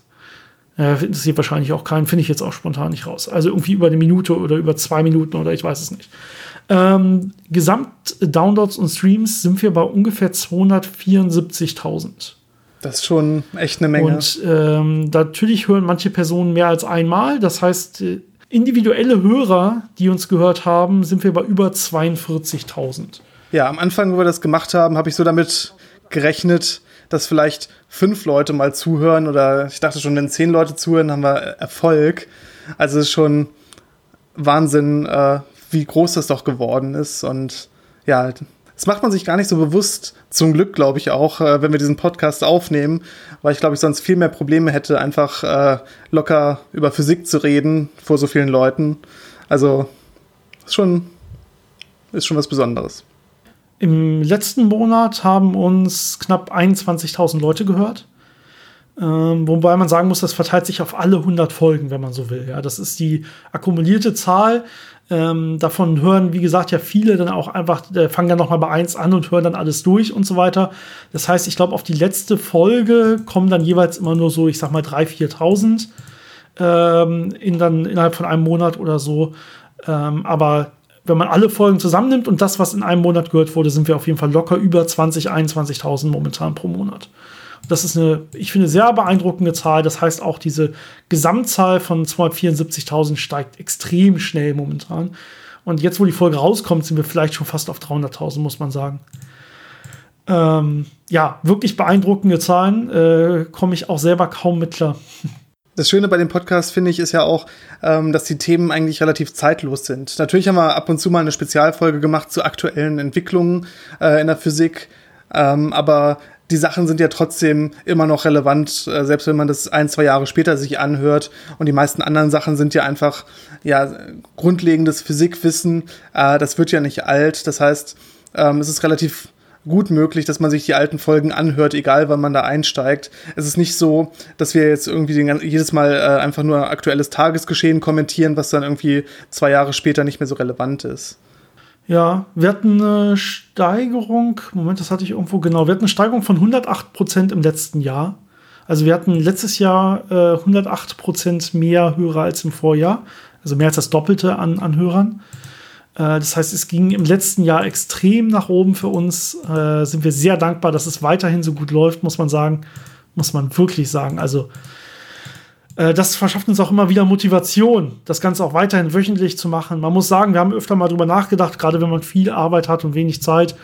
Äh, interessiert wahrscheinlich auch keinen, finde ich jetzt auch spontan nicht raus. Also irgendwie über eine Minute oder über zwei Minuten oder ich weiß es nicht. Ähm, Gesamt-Downloads und Streams sind wir bei ungefähr 274.000. Das ist schon echt eine Menge. Und ähm, natürlich hören manche Personen mehr als einmal. Das heißt, äh, individuelle Hörer, die uns gehört haben, sind wir bei über 42.000. Ja, am Anfang, wo wir das gemacht haben, habe ich so damit gerechnet, dass vielleicht fünf Leute mal zuhören oder ich dachte schon, wenn zehn Leute zuhören, haben wir Erfolg. Also es ist schon Wahnsinn, äh, wie groß das doch geworden ist und ja, das macht man sich gar nicht so bewusst, zum Glück, glaube ich auch, äh, wenn wir diesen Podcast aufnehmen, weil ich glaube, ich sonst viel mehr Probleme hätte, einfach äh, locker über Physik zu reden vor so vielen Leuten. Also ist schon, ist schon was Besonderes. Im letzten Monat haben uns knapp 21.000 Leute gehört. Ähm, wobei man sagen muss, das verteilt sich auf alle 100 Folgen, wenn man so will. Ja, das ist die akkumulierte Zahl. Ähm, davon hören, wie gesagt, ja viele dann auch einfach, äh, fangen dann nochmal bei 1 an und hören dann alles durch und so weiter. Das heißt, ich glaube, auf die letzte Folge kommen dann jeweils immer nur so, ich sag mal, 3.000, 4.000 ähm, in dann innerhalb von einem Monat oder so. Ähm, aber wenn man alle Folgen zusammennimmt und das, was in einem Monat gehört wurde, sind wir auf jeden Fall locker über 20, 21.000 momentan pro Monat. Das ist eine, ich finde, sehr beeindruckende Zahl. Das heißt, auch diese Gesamtzahl von 274.000 steigt extrem schnell momentan. Und jetzt, wo die Folge rauskommt, sind wir vielleicht schon fast auf 300.000, muss man sagen. Ähm, ja, wirklich beeindruckende Zahlen. Äh, Komme ich auch selber kaum mit klar. Das Schöne bei dem Podcast, finde ich, ist ja auch, ähm, dass die Themen eigentlich relativ zeitlos sind. Natürlich haben wir ab und zu mal eine Spezialfolge gemacht zu aktuellen Entwicklungen äh, in der Physik. Ähm, aber die Sachen sind ja trotzdem immer noch relevant, äh, selbst wenn man das ein, zwei Jahre später sich anhört. Und die meisten anderen Sachen sind ja einfach ja grundlegendes Physikwissen. Äh, das wird ja nicht alt. Das heißt, ähm, es ist relativ gut möglich, dass man sich die alten Folgen anhört, egal wann man da einsteigt. Es ist nicht so, dass wir jetzt irgendwie den, jedes Mal äh, einfach nur aktuelles Tagesgeschehen kommentieren, was dann irgendwie zwei Jahre später nicht mehr so relevant ist. Ja, wir hatten eine Steigerung, Moment, das hatte ich irgendwo genau, wir hatten eine Steigerung von 108 Prozent im letzten Jahr. Also wir hatten letztes Jahr äh, 108 Prozent mehr Hörer als im Vorjahr, also mehr als das Doppelte an, an Hörern. Äh, das heißt, es ging im letzten Jahr extrem nach oben für uns. Äh, sind wir sehr dankbar, dass es weiterhin so gut läuft, muss man sagen. Muss man wirklich sagen. Also, das verschafft uns auch immer wieder Motivation, das Ganze auch weiterhin wöchentlich zu machen. Man muss sagen, wir haben öfter mal drüber nachgedacht, gerade wenn man viel Arbeit hat und wenig Zeit,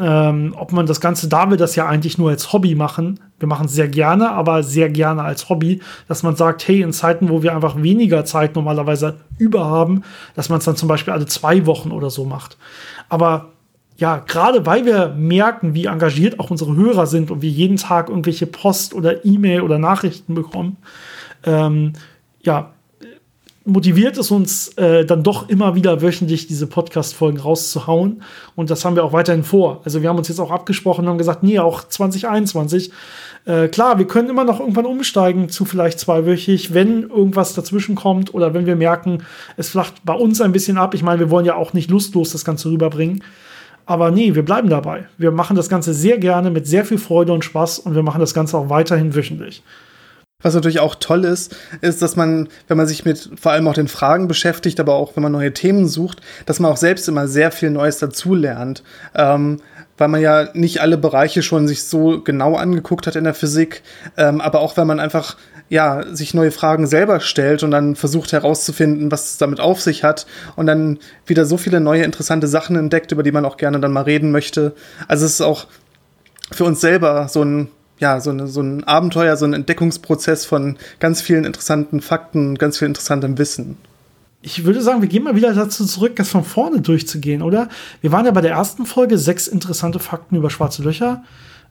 ähm, ob man das Ganze, da wir das ja eigentlich nur als Hobby machen, wir machen es sehr gerne, aber sehr gerne als Hobby, dass man sagt, hey, in Zeiten, wo wir einfach weniger Zeit normalerweise über haben, dass man es dann zum Beispiel alle zwei Wochen oder so macht. Aber ja, gerade weil wir merken, wie engagiert auch unsere Hörer sind und wir jeden Tag irgendwelche Post oder E-Mail oder Nachrichten bekommen, ähm, ja, motiviert es uns äh, dann doch immer wieder wöchentlich diese Podcast-Folgen rauszuhauen. Und das haben wir auch weiterhin vor. Also wir haben uns jetzt auch abgesprochen und haben gesagt, nee, auch 2021. Äh, klar, wir können immer noch irgendwann umsteigen zu vielleicht zweiwöchig, wenn irgendwas dazwischen kommt oder wenn wir merken, es flacht bei uns ein bisschen ab. Ich meine, wir wollen ja auch nicht lustlos das Ganze rüberbringen. Aber nee, wir bleiben dabei. Wir machen das Ganze sehr gerne mit sehr viel Freude und Spaß und wir machen das Ganze auch weiterhin wöchentlich. Was natürlich auch toll ist, ist, dass man, wenn man sich mit vor allem auch den Fragen beschäftigt, aber auch wenn man neue Themen sucht, dass man auch selbst immer sehr viel Neues dazulernt. Ähm, weil man ja nicht alle Bereiche schon sich so genau angeguckt hat in der Physik, ähm, aber auch wenn man einfach ja sich neue Fragen selber stellt und dann versucht herauszufinden, was es damit auf sich hat und dann wieder so viele neue interessante Sachen entdeckt, über die man auch gerne dann mal reden möchte. Also es ist auch für uns selber so ein ja, so, eine, so ein Abenteuer, so ein Entdeckungsprozess von ganz vielen interessanten Fakten, ganz viel interessantem Wissen. Ich würde sagen, wir gehen mal wieder dazu zurück, das von vorne durchzugehen, oder? Wir waren ja bei der ersten Folge sechs interessante Fakten über schwarze Löcher.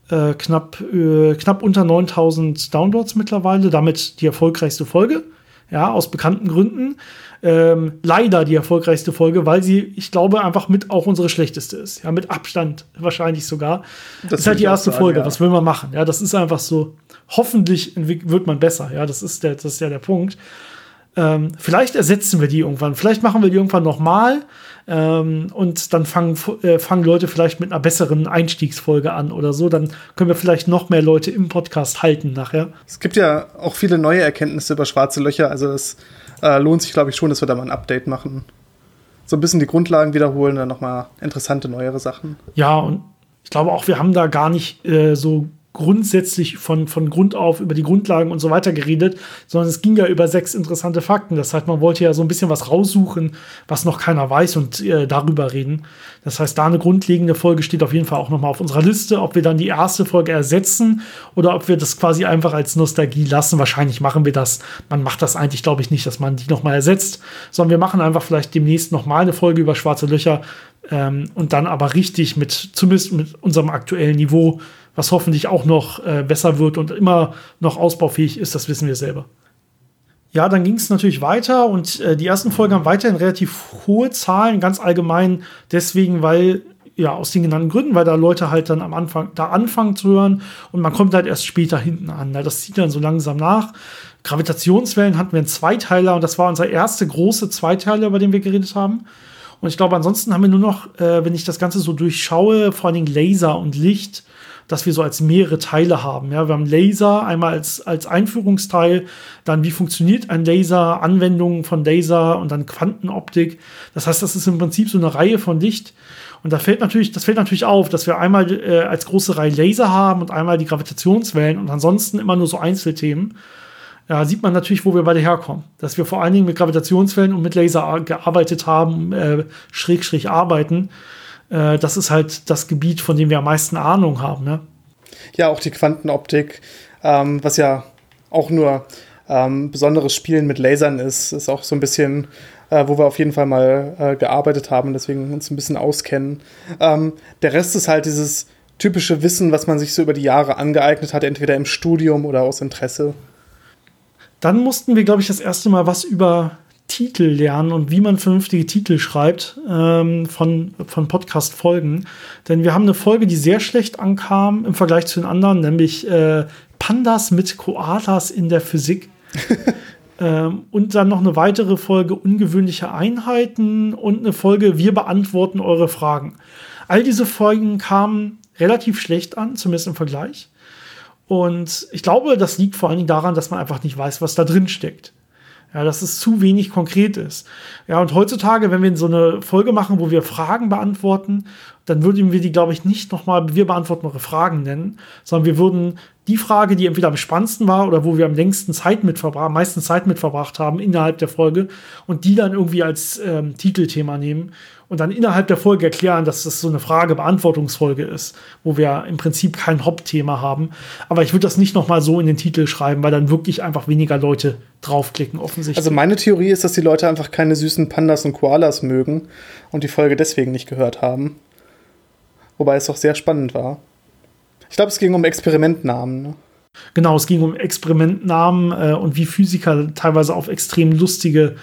Äh, knapp, äh, knapp unter 9000 Downloads mittlerweile, damit die erfolgreichste Folge. Ja, aus bekannten Gründen ähm, leider die erfolgreichste Folge, weil sie, ich glaube, einfach mit auch unsere schlechteste ist. Ja, mit Abstand wahrscheinlich sogar. Das ist halt die erste sagen, Folge. Ja. Was will man machen? Ja, das ist einfach so. Hoffentlich wird man besser. Ja, das ist der, das ist ja der Punkt. Ähm, vielleicht ersetzen wir die irgendwann. Vielleicht machen wir die irgendwann nochmal. Ähm, und dann fangen, äh, fangen Leute vielleicht mit einer besseren Einstiegsfolge an oder so. Dann können wir vielleicht noch mehr Leute im Podcast halten nachher. Es gibt ja auch viele neue Erkenntnisse über schwarze Löcher. Also es äh, lohnt sich, glaube ich, schon, dass wir da mal ein Update machen. So ein bisschen die Grundlagen wiederholen, dann nochmal interessante, neuere Sachen. Ja, und ich glaube auch, wir haben da gar nicht äh, so grundsätzlich von, von Grund auf über die Grundlagen und so weiter geredet, sondern es ging ja über sechs interessante Fakten. Das heißt, man wollte ja so ein bisschen was raussuchen, was noch keiner weiß und äh, darüber reden. Das heißt, da eine grundlegende Folge steht auf jeden Fall auch nochmal auf unserer Liste, ob wir dann die erste Folge ersetzen oder ob wir das quasi einfach als Nostalgie lassen. Wahrscheinlich machen wir das. Man macht das eigentlich, glaube ich, nicht, dass man die nochmal ersetzt, sondern wir machen einfach vielleicht demnächst nochmal eine Folge über schwarze Löcher ähm, und dann aber richtig mit, zumindest mit unserem aktuellen Niveau was hoffentlich auch noch äh, besser wird und immer noch ausbaufähig ist, das wissen wir selber. Ja, dann ging es natürlich weiter und äh, die ersten Folgen haben weiterhin relativ hohe Zahlen, ganz allgemein deswegen, weil ja, aus den genannten Gründen, weil da Leute halt dann am Anfang da anfangen zu hören und man kommt halt erst später hinten an. Ja, das zieht dann so langsam nach. Gravitationswellen hatten wir einen Zweiteiler und das war unser erste große Zweiteiler, über den wir geredet haben. Und ich glaube, ansonsten haben wir nur noch, äh, wenn ich das Ganze so durchschaue, vor allen Dingen Laser und Licht dass wir so als mehrere Teile haben. Ja, wir haben Laser einmal als, als Einführungsteil, dann wie funktioniert ein Laser, Anwendungen von Laser und dann Quantenoptik. Das heißt, das ist im Prinzip so eine Reihe von Licht. Und da fällt natürlich, das fällt natürlich auf, dass wir einmal äh, als große Reihe Laser haben und einmal die Gravitationswellen und ansonsten immer nur so Einzelthemen. Ja, sieht man natürlich, wo wir beide herkommen. Dass wir vor allen Dingen mit Gravitationswellen und mit Laser gearbeitet haben, äh, schräg, schräg arbeiten äh, das ist halt das Gebiet, von dem wir am meisten Ahnung haben. Ne? Ja, auch die Quantenoptik, ähm, was ja auch nur ähm, besonderes Spielen mit Lasern ist, ist auch so ein bisschen, äh, wo wir auf jeden Fall mal äh, gearbeitet haben, deswegen uns ein bisschen auskennen. Ähm, der Rest ist halt dieses typische Wissen, was man sich so über die Jahre angeeignet hat, entweder im Studium oder aus Interesse. Dann mussten wir, glaube ich, das erste Mal was über Titel lernen und wie man vernünftige Titel schreibt ähm, von, von Podcast-Folgen. Denn wir haben eine Folge, die sehr schlecht ankam im Vergleich zu den anderen, nämlich äh, Pandas mit Koalas in der Physik. ähm, und dann noch eine weitere Folge Ungewöhnliche Einheiten und eine Folge Wir beantworten eure Fragen. All diese Folgen kamen relativ schlecht an, zumindest im Vergleich. Und ich glaube, das liegt vor allen Dingen daran, dass man einfach nicht weiß, was da drin steckt. Ja, dass es zu wenig konkret ist. Ja, und heutzutage, wenn wir so eine Folge machen, wo wir Fragen beantworten, dann würden wir die, glaube ich, nicht nochmal, wir beantworten eure Fragen nennen, sondern wir würden die Frage, die entweder am spannendsten war oder wo wir am längsten Zeit mit verbracht, meisten Zeit mit verbracht haben innerhalb der Folge und die dann irgendwie als ähm, Titelthema nehmen und dann innerhalb der Folge erklären, dass das so eine Frage-Beantwortungsfolge ist, wo wir im Prinzip kein Hauptthema haben. Aber ich würde das nicht nochmal so in den Titel schreiben, weil dann wirklich einfach weniger Leute draufklicken, offensichtlich. Also meine Theorie ist, dass die Leute einfach keine süßen Pandas und Koalas mögen und die Folge deswegen nicht gehört haben. Wobei es doch sehr spannend war. Ich glaube, es ging um Experimentnamen. Ne? Genau, es ging um Experimentnamen äh, und wie Physiker teilweise auf extrem lustige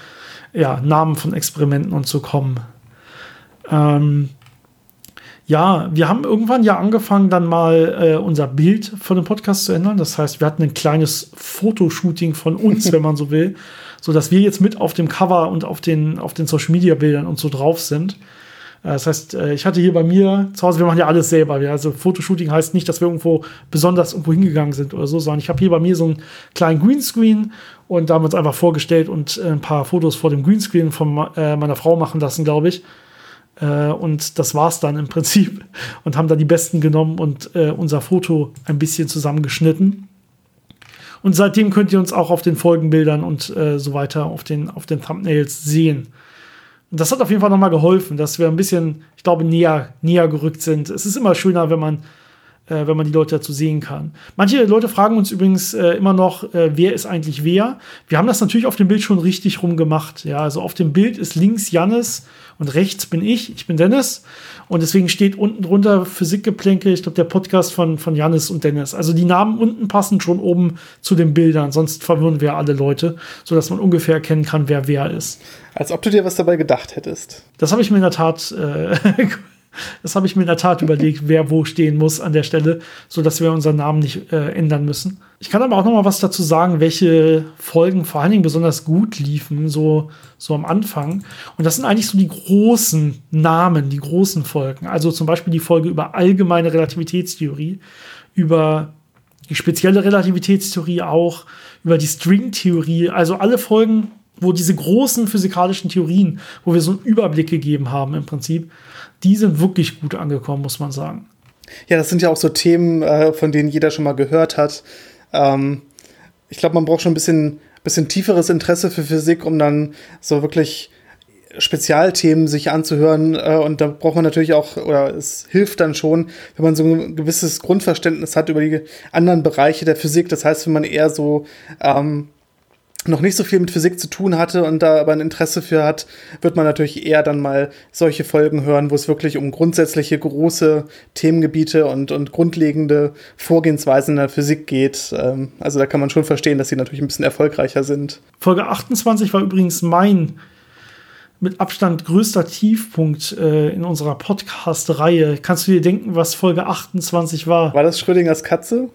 ja, Namen von Experimenten und so kommen. Ähm, ja, wir haben irgendwann ja angefangen, dann mal äh, unser Bild von dem Podcast zu ändern. Das heißt, wir hatten ein kleines Fotoshooting von uns, wenn man so will, so dass wir jetzt mit auf dem Cover und auf den, auf den Social Media Bildern und so drauf sind. Äh, das heißt, äh, ich hatte hier bei mir zu Hause, wir machen ja alles selber. Also Fotoshooting heißt nicht, dass wir irgendwo besonders irgendwo hingegangen sind oder so, sondern ich habe hier bei mir so einen kleinen Greenscreen und da haben wir uns einfach vorgestellt und äh, ein paar Fotos vor dem Greenscreen von meiner Frau machen lassen, glaube ich. Und das war's dann im Prinzip. Und haben da die besten genommen und unser Foto ein bisschen zusammengeschnitten. Und seitdem könnt ihr uns auch auf den Folgenbildern und so weiter auf den, auf den Thumbnails sehen. Und das hat auf jeden Fall nochmal geholfen, dass wir ein bisschen, ich glaube, näher, näher gerückt sind. Es ist immer schöner, wenn man, äh, wenn man die Leute dazu sehen kann. Manche Leute fragen uns übrigens äh, immer noch, äh, wer ist eigentlich wer. Wir haben das natürlich auf dem Bild schon richtig rum gemacht. Ja, also auf dem Bild ist links Jannis und rechts bin ich. Ich bin Dennis. Und deswegen steht unten drunter Physikgeplänkel, ich glaube, der Podcast von, von Janis und Dennis. Also die Namen unten passen schon oben zu den Bildern, sonst verwirren wir alle Leute, sodass man ungefähr erkennen kann, wer wer ist. Als ob du dir was dabei gedacht hättest. Das habe ich mir in der Tat äh, Das habe ich mir in der Tat überlegt, wer wo stehen muss an der Stelle, sodass wir unseren Namen nicht äh, ändern müssen. Ich kann aber auch noch mal was dazu sagen, welche Folgen vor allen Dingen besonders gut liefen, so, so am Anfang. Und das sind eigentlich so die großen Namen, die großen Folgen. Also zum Beispiel die Folge über allgemeine Relativitätstheorie, über die spezielle Relativitätstheorie auch, über die Stringtheorie. Also alle Folgen, wo diese großen physikalischen Theorien, wo wir so einen Überblick gegeben haben im Prinzip, die sind wirklich gut angekommen, muss man sagen. Ja, das sind ja auch so Themen, äh, von denen jeder schon mal gehört hat. Ähm, ich glaube, man braucht schon ein bisschen, bisschen tieferes Interesse für Physik, um dann so wirklich Spezialthemen sich anzuhören. Äh, und da braucht man natürlich auch, oder es hilft dann schon, wenn man so ein gewisses Grundverständnis hat über die anderen Bereiche der Physik. Das heißt, wenn man eher so ähm, noch nicht so viel mit Physik zu tun hatte und da aber ein Interesse für hat, wird man natürlich eher dann mal solche Folgen hören, wo es wirklich um grundsätzliche große Themengebiete und, und grundlegende Vorgehensweisen in der Physik geht. Ähm, also da kann man schon verstehen, dass sie natürlich ein bisschen erfolgreicher sind. Folge 28 war übrigens mein mit Abstand größter Tiefpunkt äh, in unserer Podcast-Reihe. Kannst du dir denken, was Folge 28 war? War das Schrödingers Katze?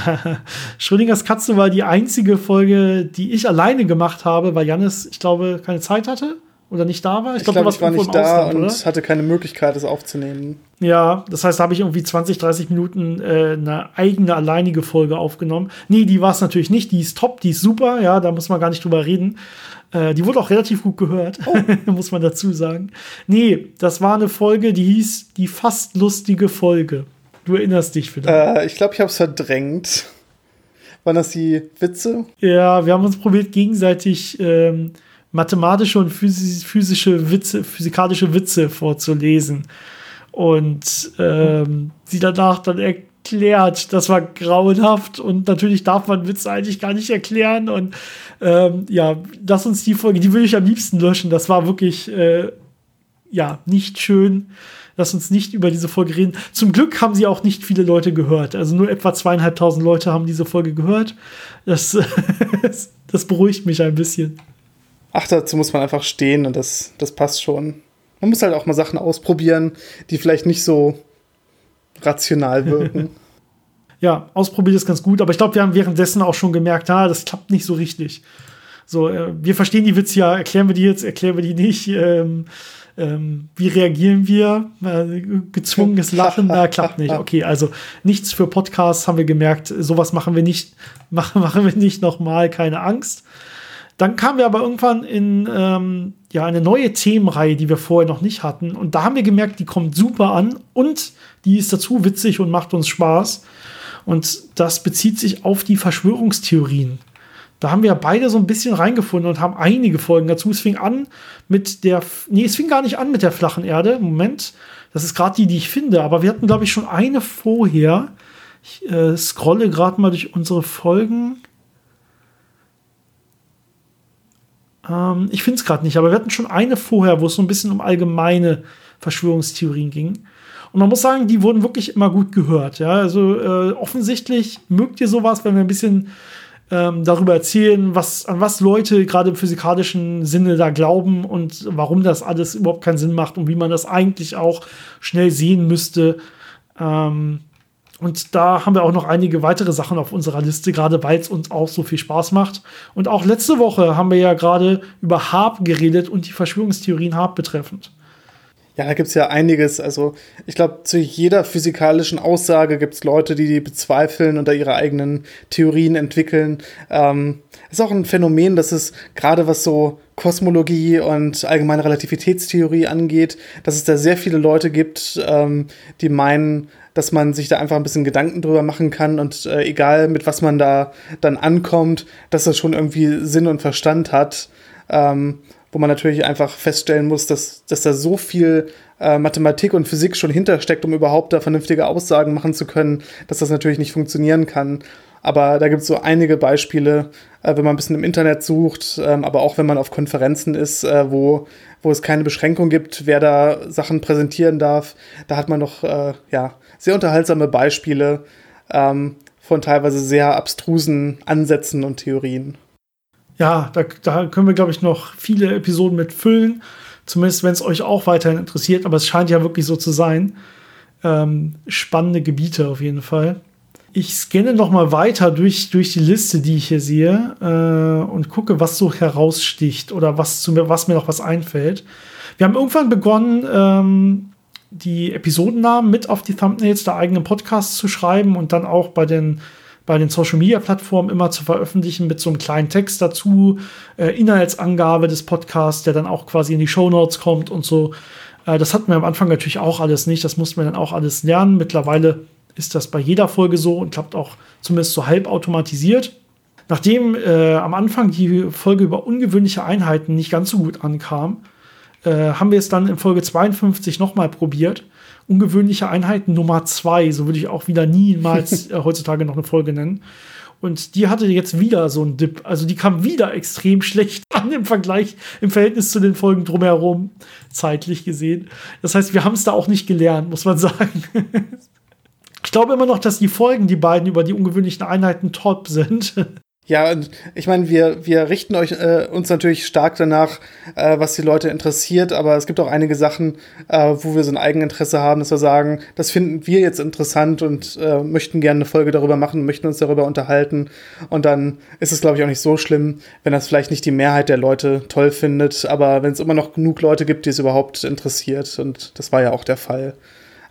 Schrödingers Katze war die einzige Folge, die ich alleine gemacht habe, weil Janis, ich glaube, keine Zeit hatte oder nicht da war. Ich, ich glaube, glaub, ich war nicht da Ausland, und oder? hatte keine Möglichkeit, es aufzunehmen. Ja, das heißt, da habe ich irgendwie 20, 30 Minuten äh, eine eigene, alleinige Folge aufgenommen. Nee, die war es natürlich nicht. Die ist top, die ist super, ja, da muss man gar nicht drüber reden. Äh, die wurde auch relativ gut gehört, oh. muss man dazu sagen. Nee, das war eine Folge, die hieß die fast lustige Folge. Du erinnerst dich vielleicht. Äh, ich glaube, ich habe es verdrängt. Waren das die Witze? Ja, wir haben uns probiert, gegenseitig ähm, mathematische und physische Witze, physikalische Witze vorzulesen. Und ähm, sie danach dann erklärt. Das war grauenhaft und natürlich darf man Witze eigentlich gar nicht erklären. Und ähm, ja, lass uns die Folge, die würde ich am liebsten löschen. Das war wirklich äh, ja nicht schön. Lass uns nicht über diese Folge reden. Zum Glück haben sie auch nicht viele Leute gehört. Also nur etwa zweieinhalbtausend Leute haben diese Folge gehört. Das, das beruhigt mich ein bisschen. Ach, dazu muss man einfach stehen und das, das passt schon. Man muss halt auch mal Sachen ausprobieren, die vielleicht nicht so rational wirken. ja, ausprobiert ist ganz gut, aber ich glaube, wir haben währenddessen auch schon gemerkt, ah, das klappt nicht so richtig. So, äh, wir verstehen die Witze ja, erklären wir die jetzt, erklären wir die nicht. Ähm, ähm, wie reagieren wir? Äh, gezwungenes Lachen, na, klappt nicht. Okay, also nichts für Podcasts haben wir gemerkt, sowas machen wir nicht, machen, machen wir nicht nochmal, keine Angst. Dann kamen wir aber irgendwann in ähm, ja, eine neue Themenreihe, die wir vorher noch nicht hatten. Und da haben wir gemerkt, die kommt super an und die ist dazu witzig und macht uns Spaß. Und das bezieht sich auf die Verschwörungstheorien. Da haben wir beide so ein bisschen reingefunden und haben einige Folgen dazu. Es fing an mit der, nee, es fing gar nicht an mit der flachen Erde. Moment, das ist gerade die, die ich finde. Aber wir hatten, glaube ich, schon eine vorher. Ich äh, scrolle gerade mal durch unsere Folgen. Ähm, ich finde es gerade nicht, aber wir hatten schon eine vorher, wo es so ein bisschen um allgemeine Verschwörungstheorien ging. Und man muss sagen, die wurden wirklich immer gut gehört. Ja? Also äh, offensichtlich mögt ihr sowas, wenn wir ein bisschen ähm, darüber erzählen, was, an was Leute gerade im physikalischen Sinne da glauben und warum das alles überhaupt keinen Sinn macht und wie man das eigentlich auch schnell sehen müsste. Ähm, und da haben wir auch noch einige weitere Sachen auf unserer Liste, gerade weil es uns auch so viel Spaß macht. Und auch letzte Woche haben wir ja gerade über Harp geredet und die Verschwörungstheorien Harp betreffend. Ja, da gibt es ja einiges. Also ich glaube, zu jeder physikalischen Aussage gibt es Leute, die die bezweifeln und da ihre eigenen Theorien entwickeln. Ähm, ist auch ein Phänomen, dass es gerade was so Kosmologie und allgemeine Relativitätstheorie angeht, dass es da sehr viele Leute gibt, ähm, die meinen, dass man sich da einfach ein bisschen Gedanken drüber machen kann und äh, egal mit was man da dann ankommt, dass das schon irgendwie Sinn und Verstand hat. Ähm, wo man natürlich einfach feststellen muss, dass, dass da so viel äh, Mathematik und Physik schon hintersteckt, um überhaupt da vernünftige Aussagen machen zu können, dass das natürlich nicht funktionieren kann. Aber da gibt es so einige Beispiele, äh, wenn man ein bisschen im Internet sucht, ähm, aber auch wenn man auf Konferenzen ist, äh, wo, wo es keine Beschränkung gibt, wer da Sachen präsentieren darf. Da hat man noch äh, ja, sehr unterhaltsame Beispiele ähm, von teilweise sehr abstrusen Ansätzen und Theorien ja, da, da können wir, glaube ich, noch viele Episoden mit füllen. Zumindest, wenn es euch auch weiterhin interessiert. Aber es scheint ja wirklich so zu sein. Ähm, spannende Gebiete auf jeden Fall. Ich scanne noch mal weiter durch, durch die Liste, die ich hier sehe äh, und gucke, was so heraussticht oder was, zu mir, was mir noch was einfällt. Wir haben irgendwann begonnen, ähm, die Episodennamen mit auf die Thumbnails der eigenen Podcasts zu schreiben und dann auch bei den bei den Social Media Plattformen immer zu veröffentlichen mit so einem kleinen Text dazu, äh, Inhaltsangabe des Podcasts, der dann auch quasi in die Show Notes kommt und so. Äh, das hatten wir am Anfang natürlich auch alles nicht, das mussten wir dann auch alles lernen. Mittlerweile ist das bei jeder Folge so und klappt auch zumindest so halb automatisiert. Nachdem äh, am Anfang die Folge über ungewöhnliche Einheiten nicht ganz so gut ankam, äh, haben wir es dann in Folge 52 nochmal probiert ungewöhnliche Einheiten Nummer zwei. So würde ich auch wieder niemals äh, heutzutage noch eine Folge nennen. Und die hatte jetzt wieder so einen Dip. Also die kam wieder extrem schlecht an im Vergleich, im Verhältnis zu den Folgen drumherum, zeitlich gesehen. Das heißt, wir haben es da auch nicht gelernt, muss man sagen. Ich glaube immer noch, dass die Folgen, die beiden über die ungewöhnlichen Einheiten top sind. Ja, und ich meine, wir, wir richten euch, äh, uns natürlich stark danach, äh, was die Leute interessiert, aber es gibt auch einige Sachen, äh, wo wir so ein Eigeninteresse haben, dass wir sagen, das finden wir jetzt interessant und äh, möchten gerne eine Folge darüber machen, möchten uns darüber unterhalten. Und dann ist es, glaube ich, auch nicht so schlimm, wenn das vielleicht nicht die Mehrheit der Leute toll findet, aber wenn es immer noch genug Leute gibt, die es überhaupt interessiert. Und das war ja auch der Fall.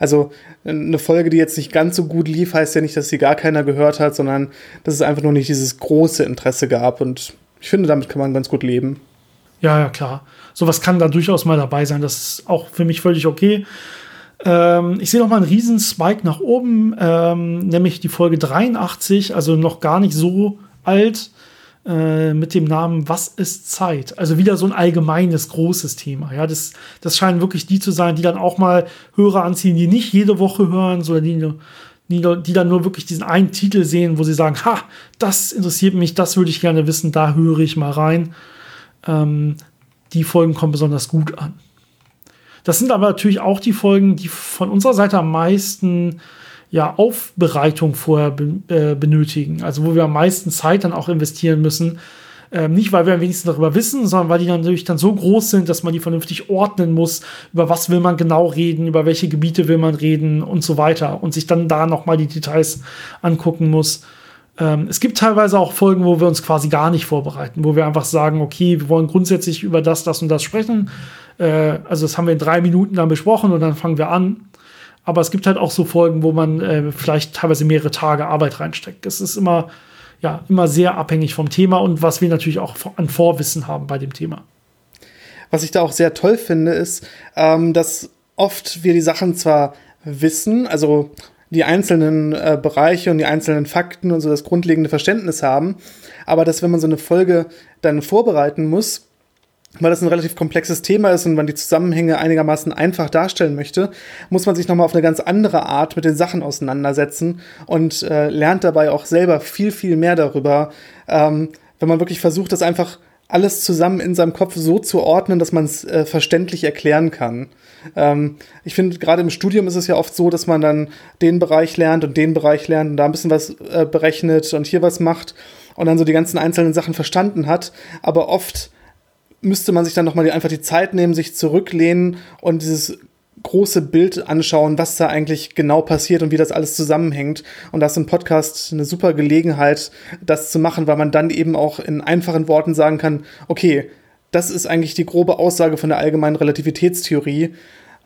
Also eine Folge, die jetzt nicht ganz so gut lief, heißt ja nicht, dass sie gar keiner gehört hat, sondern dass es einfach nur nicht dieses große Interesse gab. Und ich finde, damit kann man ganz gut leben. Ja, ja, klar. Sowas kann da durchaus mal dabei sein. Das ist auch für mich völlig okay. Ähm, ich sehe noch mal einen riesen Spike nach oben, ähm, nämlich die Folge 83, also noch gar nicht so alt. Äh, mit dem Namen Was ist Zeit? Also wieder so ein allgemeines, großes Thema. Ja, das, das scheinen wirklich die zu sein, die dann auch mal Hörer anziehen, die nicht jede Woche hören, sondern die, die, dann nur wirklich diesen einen Titel sehen, wo sie sagen, ha, das interessiert mich, das würde ich gerne wissen, da höre ich mal rein. Ähm, die Folgen kommen besonders gut an. Das sind aber natürlich auch die Folgen, die von unserer Seite am meisten ja, Aufbereitung vorher äh, benötigen. Also wo wir am meisten Zeit dann auch investieren müssen. Ähm, nicht, weil wir am wenigsten darüber wissen, sondern weil die dann natürlich dann so groß sind, dass man die vernünftig ordnen muss, über was will man genau reden, über welche Gebiete will man reden und so weiter. Und sich dann da nochmal die Details angucken muss. Ähm, es gibt teilweise auch Folgen, wo wir uns quasi gar nicht vorbereiten, wo wir einfach sagen, okay, wir wollen grundsätzlich über das, das und das sprechen. Äh, also das haben wir in drei Minuten dann besprochen und dann fangen wir an. Aber es gibt halt auch so Folgen, wo man äh, vielleicht teilweise mehrere Tage Arbeit reinsteckt. Es ist immer, ja immer sehr abhängig vom Thema und was wir natürlich auch an Vorwissen haben bei dem Thema. Was ich da auch sehr toll finde, ist, ähm, dass oft wir die Sachen zwar wissen, also die einzelnen äh, Bereiche und die einzelnen Fakten und so das grundlegende Verständnis haben, aber dass wenn man so eine Folge dann vorbereiten muss, weil das ein relativ komplexes Thema ist und man die Zusammenhänge einigermaßen einfach darstellen möchte, muss man sich nochmal auf eine ganz andere Art mit den Sachen auseinandersetzen und äh, lernt dabei auch selber viel, viel mehr darüber, ähm, wenn man wirklich versucht, das einfach alles zusammen in seinem Kopf so zu ordnen, dass man es äh, verständlich erklären kann. Ähm, ich finde, gerade im Studium ist es ja oft so, dass man dann den Bereich lernt und den Bereich lernt und da ein bisschen was äh, berechnet und hier was macht und dann so die ganzen einzelnen Sachen verstanden hat. Aber oft müsste man sich dann nochmal einfach die Zeit nehmen, sich zurücklehnen und dieses große Bild anschauen, was da eigentlich genau passiert und wie das alles zusammenhängt. Und da ist ein Podcast eine super Gelegenheit, das zu machen, weil man dann eben auch in einfachen Worten sagen kann, okay, das ist eigentlich die grobe Aussage von der allgemeinen Relativitätstheorie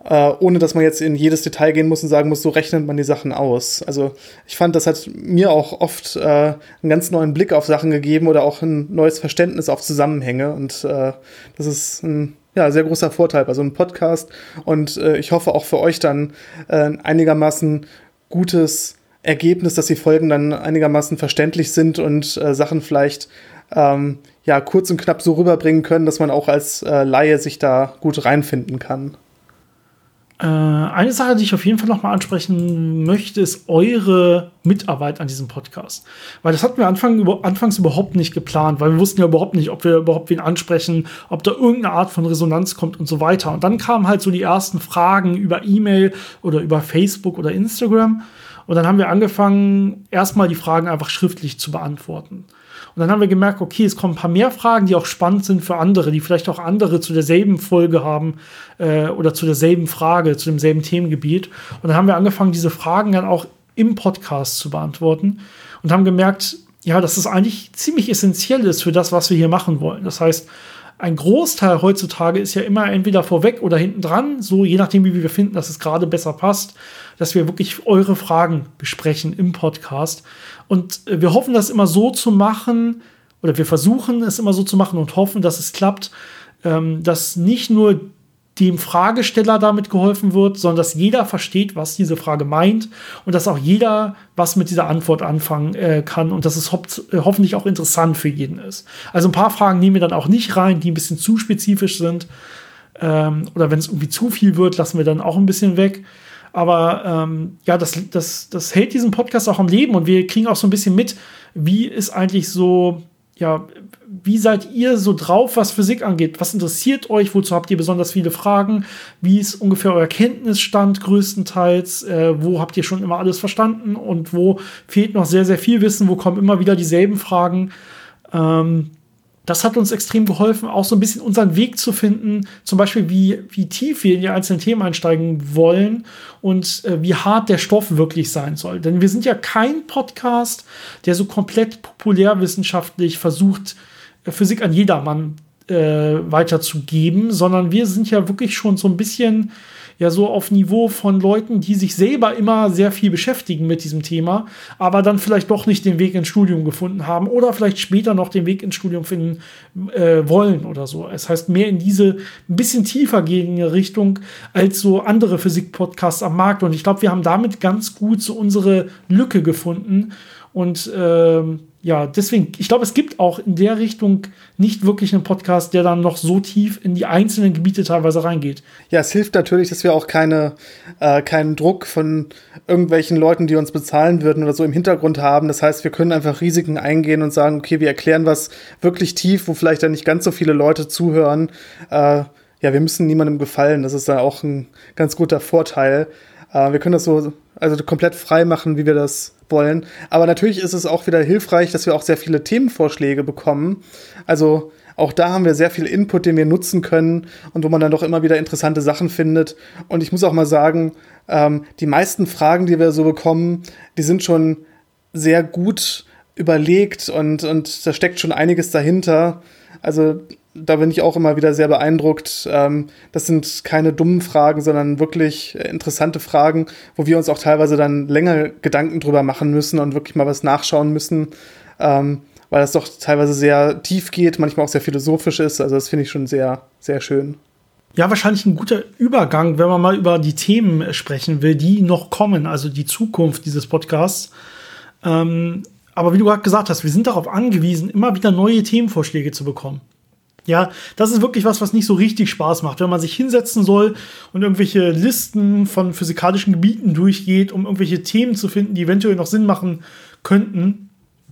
äh, ohne dass man jetzt in jedes Detail gehen muss und sagen muss, so rechnet man die Sachen aus. Also ich fand, das hat mir auch oft äh, einen ganz neuen Blick auf Sachen gegeben oder auch ein neues Verständnis auf Zusammenhänge. Und äh, das ist ein ja, sehr großer Vorteil bei so einem Podcast. Und äh, ich hoffe auch für euch dann äh, einigermaßen gutes Ergebnis, dass die Folgen dann einigermaßen verständlich sind und äh, Sachen vielleicht ähm, ja kurz und knapp so rüberbringen können, dass man auch als äh, Laie sich da gut reinfinden kann. Äh, eine Sache, die ich auf jeden Fall nochmal ansprechen möchte, ist eure Mitarbeit an diesem Podcast. Weil das hatten wir Anfang, über, anfangs überhaupt nicht geplant, weil wir wussten ja überhaupt nicht, ob wir überhaupt wen ansprechen, ob da irgendeine Art von Resonanz kommt und so weiter. Und dann kamen halt so die ersten Fragen über E-Mail oder über Facebook oder Instagram. Und dann haben wir angefangen, erstmal die Fragen einfach schriftlich zu beantworten. Und dann haben wir gemerkt, okay, es kommen ein paar mehr Fragen, die auch spannend sind für andere, die vielleicht auch andere zu derselben Folge haben äh, oder zu derselben Frage, zu demselben Themengebiet. Und dann haben wir angefangen, diese Fragen dann auch im Podcast zu beantworten und haben gemerkt, ja, dass es eigentlich ziemlich essentiell ist für das, was wir hier machen wollen. Das heißt, ein Großteil heutzutage ist ja immer entweder vorweg oder hinten dran, so je nachdem, wie wir finden, dass es gerade besser passt, dass wir wirklich eure Fragen besprechen im Podcast. Und äh, wir hoffen, das immer so zu machen, oder wir versuchen es immer so zu machen und hoffen, dass es klappt, ähm, dass nicht nur dem Fragesteller damit geholfen wird, sondern dass jeder versteht, was diese Frage meint und dass auch jeder was mit dieser Antwort anfangen äh, kann und dass es ho äh, hoffentlich auch interessant für jeden ist. Also ein paar Fragen nehmen wir dann auch nicht rein, die ein bisschen zu spezifisch sind. Ähm, oder wenn es irgendwie zu viel wird, lassen wir dann auch ein bisschen weg. Aber ähm, ja, das, das, das hält diesen Podcast auch am Leben und wir kriegen auch so ein bisschen mit, wie ist eigentlich so, ja, wie seid ihr so drauf, was Physik angeht? Was interessiert euch? Wozu habt ihr besonders viele Fragen? Wie ist ungefähr euer Kenntnisstand größtenteils? Äh, wo habt ihr schon immer alles verstanden und wo fehlt noch sehr, sehr viel Wissen? Wo kommen immer wieder dieselben Fragen? Ähm, das hat uns extrem geholfen, auch so ein bisschen unseren Weg zu finden, zum Beispiel wie, wie tief wir in die einzelnen Themen einsteigen wollen und äh, wie hart der Stoff wirklich sein soll. Denn wir sind ja kein Podcast, der so komplett populärwissenschaftlich versucht, äh, Physik an jedermann äh, weiterzugeben, sondern wir sind ja wirklich schon so ein bisschen ja so auf Niveau von Leuten, die sich selber immer sehr viel beschäftigen mit diesem Thema, aber dann vielleicht doch nicht den Weg ins Studium gefunden haben oder vielleicht später noch den Weg ins Studium finden äh, wollen oder so. Es heißt mehr in diese ein bisschen tiefer gehende Richtung als so andere Physik-Podcasts am Markt. Und ich glaube, wir haben damit ganz gut so unsere Lücke gefunden und ähm, ja, deswegen, ich glaube, es gibt auch in der Richtung nicht wirklich einen Podcast, der dann noch so tief in die einzelnen Gebiete teilweise reingeht. Ja, es hilft natürlich, dass wir auch keine, äh, keinen Druck von irgendwelchen Leuten, die uns bezahlen würden oder so im Hintergrund haben. Das heißt, wir können einfach Risiken eingehen und sagen, okay, wir erklären was wirklich tief, wo vielleicht dann nicht ganz so viele Leute zuhören. Äh, ja, wir müssen niemandem gefallen. Das ist da auch ein ganz guter Vorteil. Äh, wir können das so also komplett frei machen, wie wir das wollen. Aber natürlich ist es auch wieder hilfreich, dass wir auch sehr viele Themenvorschläge bekommen. Also auch da haben wir sehr viel Input, den wir nutzen können und wo man dann doch immer wieder interessante Sachen findet. Und ich muss auch mal sagen, ähm, die meisten Fragen, die wir so bekommen, die sind schon sehr gut überlegt und, und da steckt schon einiges dahinter. Also da bin ich auch immer wieder sehr beeindruckt. Ähm, das sind keine dummen Fragen, sondern wirklich interessante Fragen, wo wir uns auch teilweise dann länger Gedanken drüber machen müssen und wirklich mal was nachschauen müssen, ähm, weil das doch teilweise sehr tief geht, manchmal auch sehr philosophisch ist. Also das finde ich schon sehr, sehr schön. Ja, wahrscheinlich ein guter Übergang, wenn man mal über die Themen sprechen will, die noch kommen, also die Zukunft dieses Podcasts. Ähm, aber wie du gerade gesagt hast, wir sind darauf angewiesen, immer wieder neue Themenvorschläge zu bekommen. Ja, das ist wirklich was, was nicht so richtig Spaß macht, wenn man sich hinsetzen soll und irgendwelche Listen von physikalischen Gebieten durchgeht, um irgendwelche Themen zu finden, die eventuell noch Sinn machen könnten.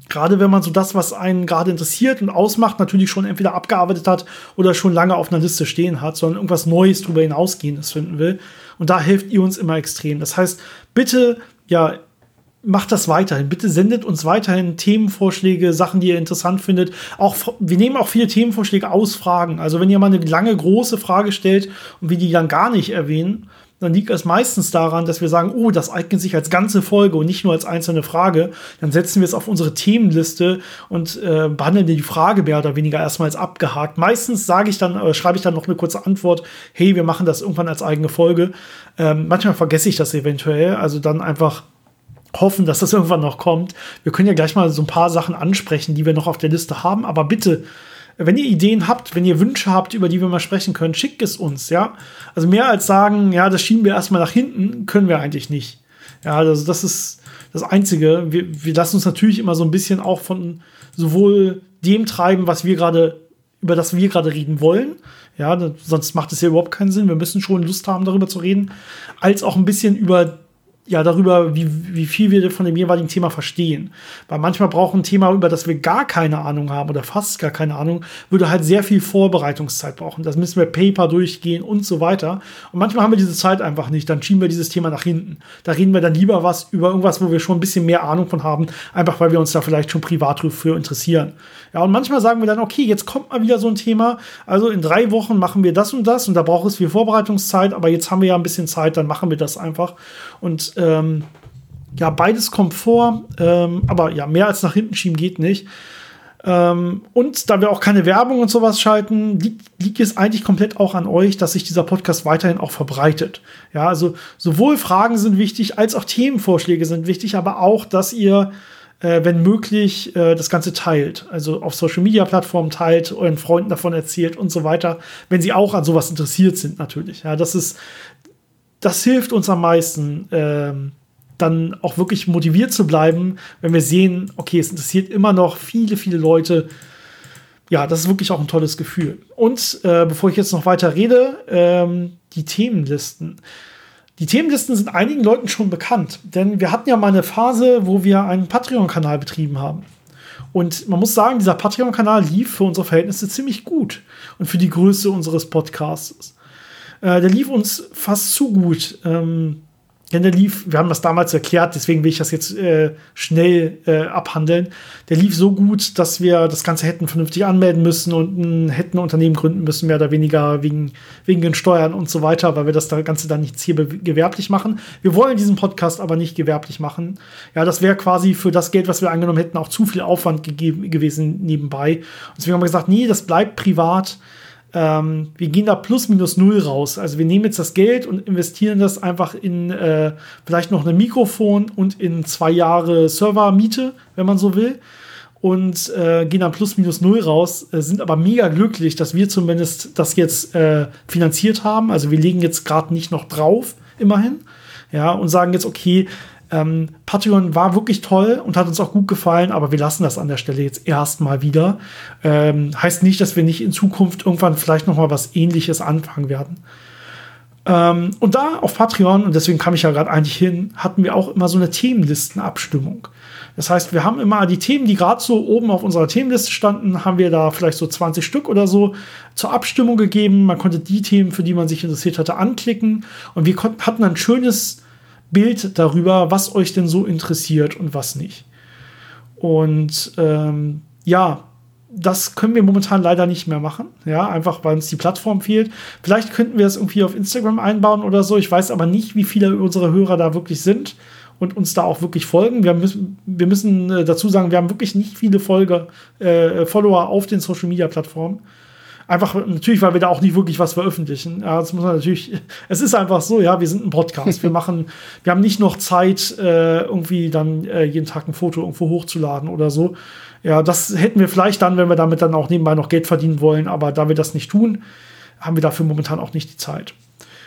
Gerade wenn man so das, was einen gerade interessiert und ausmacht, natürlich schon entweder abgearbeitet hat oder schon lange auf einer Liste stehen hat, sondern irgendwas Neues darüber hinausgehendes finden will. Und da helft ihr uns immer extrem. Das heißt, bitte, ja, macht das weiterhin. Bitte sendet uns weiterhin Themenvorschläge, Sachen, die ihr interessant findet. Auch, wir nehmen auch viele Themenvorschläge aus Fragen. Also wenn ihr mal eine lange, große Frage stellt und wir die dann gar nicht erwähnen, dann liegt es meistens daran, dass wir sagen, oh, das eignet sich als ganze Folge und nicht nur als einzelne Frage. Dann setzen wir es auf unsere Themenliste und äh, behandeln die Frage mehr oder weniger erstmal als abgehakt. Meistens sage ich dann, äh, schreibe ich dann noch eine kurze Antwort, hey, wir machen das irgendwann als eigene Folge. Ähm, manchmal vergesse ich das eventuell, also dann einfach hoffen, dass das irgendwann noch kommt. Wir können ja gleich mal so ein paar Sachen ansprechen, die wir noch auf der Liste haben. Aber bitte, wenn ihr Ideen habt, wenn ihr Wünsche habt, über die wir mal sprechen können, schickt es uns, ja. Also mehr als sagen, ja, das schieben wir erstmal nach hinten, können wir eigentlich nicht. Ja, also das ist das Einzige. Wir, wir lassen uns natürlich immer so ein bisschen auch von sowohl dem treiben, was wir gerade, über das wir gerade reden wollen. Ja, sonst macht es ja überhaupt keinen Sinn. Wir müssen schon Lust haben, darüber zu reden, als auch ein bisschen über ja darüber, wie, wie viel wir von dem jeweiligen Thema verstehen. Weil manchmal braucht ein Thema, über das wir gar keine Ahnung haben oder fast gar keine Ahnung, würde halt sehr viel Vorbereitungszeit brauchen. Das müssen wir Paper durchgehen und so weiter. Und manchmal haben wir diese Zeit einfach nicht. Dann schieben wir dieses Thema nach hinten. Da reden wir dann lieber was über irgendwas, wo wir schon ein bisschen mehr Ahnung von haben, einfach weil wir uns da vielleicht schon privat für interessieren. Ja, und manchmal sagen wir dann, okay, jetzt kommt mal wieder so ein Thema. Also in drei Wochen machen wir das und das und da braucht es viel Vorbereitungszeit, aber jetzt haben wir ja ein bisschen Zeit, dann machen wir das einfach. Und ähm, ja, beides kommt vor, ähm, aber ja, mehr als nach hinten schieben geht nicht. Ähm, und da wir auch keine Werbung und sowas schalten, liegt, liegt, es eigentlich komplett auch an euch, dass sich dieser Podcast weiterhin auch verbreitet. Ja, also sowohl Fragen sind wichtig, als auch Themenvorschläge sind wichtig, aber auch, dass ihr, äh, wenn möglich, äh, das Ganze teilt. Also auf Social Media Plattformen teilt, euren Freunden davon erzählt und so weiter, wenn sie auch an sowas interessiert sind, natürlich. Ja, das ist, das hilft uns am meisten, ähm, dann auch wirklich motiviert zu bleiben, wenn wir sehen, okay, es interessiert immer noch viele, viele Leute. Ja, das ist wirklich auch ein tolles Gefühl. Und äh, bevor ich jetzt noch weiter rede, ähm, die Themenlisten. Die Themenlisten sind einigen Leuten schon bekannt, denn wir hatten ja mal eine Phase, wo wir einen Patreon-Kanal betrieben haben. Und man muss sagen, dieser Patreon-Kanal lief für unsere Verhältnisse ziemlich gut und für die Größe unseres Podcasts. Äh, der lief uns fast zu gut. Ähm, denn der lief, wir haben das damals erklärt, deswegen will ich das jetzt äh, schnell äh, abhandeln. Der lief so gut, dass wir das Ganze hätten vernünftig anmelden müssen und ein, hätten ein Unternehmen gründen müssen, mehr oder weniger wegen, wegen den Steuern und so weiter, weil wir das Ganze dann nicht hier gewerblich machen. Wir wollen diesen Podcast aber nicht gewerblich machen. Ja, das wäre quasi für das Geld, was wir angenommen hätten, auch zu viel Aufwand gegeben, gewesen nebenbei. Und deswegen haben wir gesagt, nee, das bleibt privat ähm, wir gehen da plus minus null raus. Also wir nehmen jetzt das Geld und investieren das einfach in äh, vielleicht noch ein Mikrofon und in zwei Jahre Servermiete, wenn man so will. Und äh, gehen dann plus minus null raus, äh, sind aber mega glücklich, dass wir zumindest das jetzt äh, finanziert haben. Also wir legen jetzt gerade nicht noch drauf, immerhin. Ja, und sagen jetzt, okay, ähm, Patreon war wirklich toll und hat uns auch gut gefallen, aber wir lassen das an der Stelle jetzt erstmal wieder. Ähm, heißt nicht, dass wir nicht in Zukunft irgendwann vielleicht noch mal was Ähnliches anfangen werden. Ähm, und da auf Patreon, und deswegen kam ich ja gerade eigentlich hin, hatten wir auch immer so eine Themenlistenabstimmung. Das heißt, wir haben immer die Themen, die gerade so oben auf unserer Themenliste standen, haben wir da vielleicht so 20 Stück oder so zur Abstimmung gegeben. Man konnte die Themen, für die man sich interessiert hatte, anklicken. Und wir hatten ein schönes Bild darüber, was euch denn so interessiert und was nicht. Und ähm, ja, das können wir momentan leider nicht mehr machen. Ja, einfach weil uns die Plattform fehlt. Vielleicht könnten wir es irgendwie auf Instagram einbauen oder so. Ich weiß aber nicht, wie viele unserer Hörer da wirklich sind und uns da auch wirklich folgen. Wir müssen, wir müssen äh, dazu sagen, wir haben wirklich nicht viele Folge, äh, Follower auf den Social Media Plattformen. Einfach natürlich, weil wir da auch nicht wirklich was veröffentlichen. Ja, das muss man natürlich. Es ist einfach so, ja, wir sind ein Podcast. wir machen, wir haben nicht noch Zeit, äh, irgendwie dann äh, jeden Tag ein Foto irgendwo hochzuladen oder so. Ja, das hätten wir vielleicht dann, wenn wir damit dann auch nebenbei noch Geld verdienen wollen. Aber da wir das nicht tun, haben wir dafür momentan auch nicht die Zeit.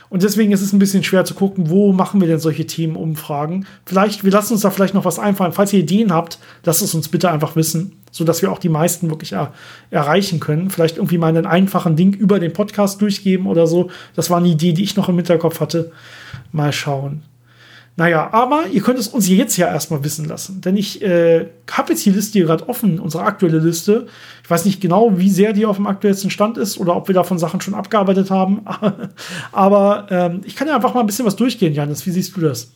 Und deswegen ist es ein bisschen schwer zu gucken, wo machen wir denn solche Themenumfragen. Vielleicht, wir lassen uns da vielleicht noch was einfallen. Falls ihr Ideen habt, lasst es uns bitte einfach wissen, sodass wir auch die meisten wirklich er erreichen können. Vielleicht irgendwie mal einen einfachen Link über den Podcast durchgeben oder so. Das war eine Idee, die ich noch im Hinterkopf hatte. Mal schauen. Naja, aber ihr könnt es uns jetzt ja erstmal wissen lassen. Denn ich äh, habe jetzt die Liste hier gerade offen, unsere aktuelle Liste. Ich weiß nicht genau, wie sehr die auf dem aktuellsten Stand ist oder ob wir davon Sachen schon abgearbeitet haben. aber ähm, ich kann ja einfach mal ein bisschen was durchgehen, Janis. Wie siehst du das?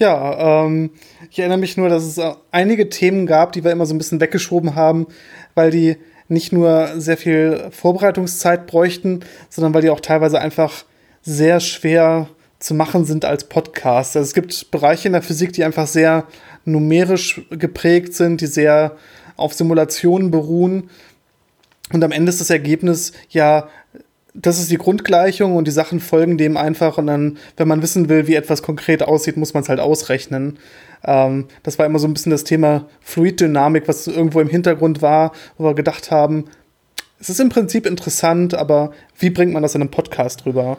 Ja, ähm, ich erinnere mich nur, dass es einige Themen gab, die wir immer so ein bisschen weggeschoben haben, weil die nicht nur sehr viel Vorbereitungszeit bräuchten, sondern weil die auch teilweise einfach sehr schwer zu machen sind als Podcast. Also es gibt Bereiche in der Physik, die einfach sehr numerisch geprägt sind, die sehr auf Simulationen beruhen. Und am Ende ist das Ergebnis ja, das ist die Grundgleichung und die Sachen folgen dem einfach. Und dann, wenn man wissen will, wie etwas konkret aussieht, muss man es halt ausrechnen. Ähm, das war immer so ein bisschen das Thema Fluiddynamik, was irgendwo im Hintergrund war, wo wir gedacht haben, es ist im Prinzip interessant, aber wie bringt man das in einem Podcast rüber?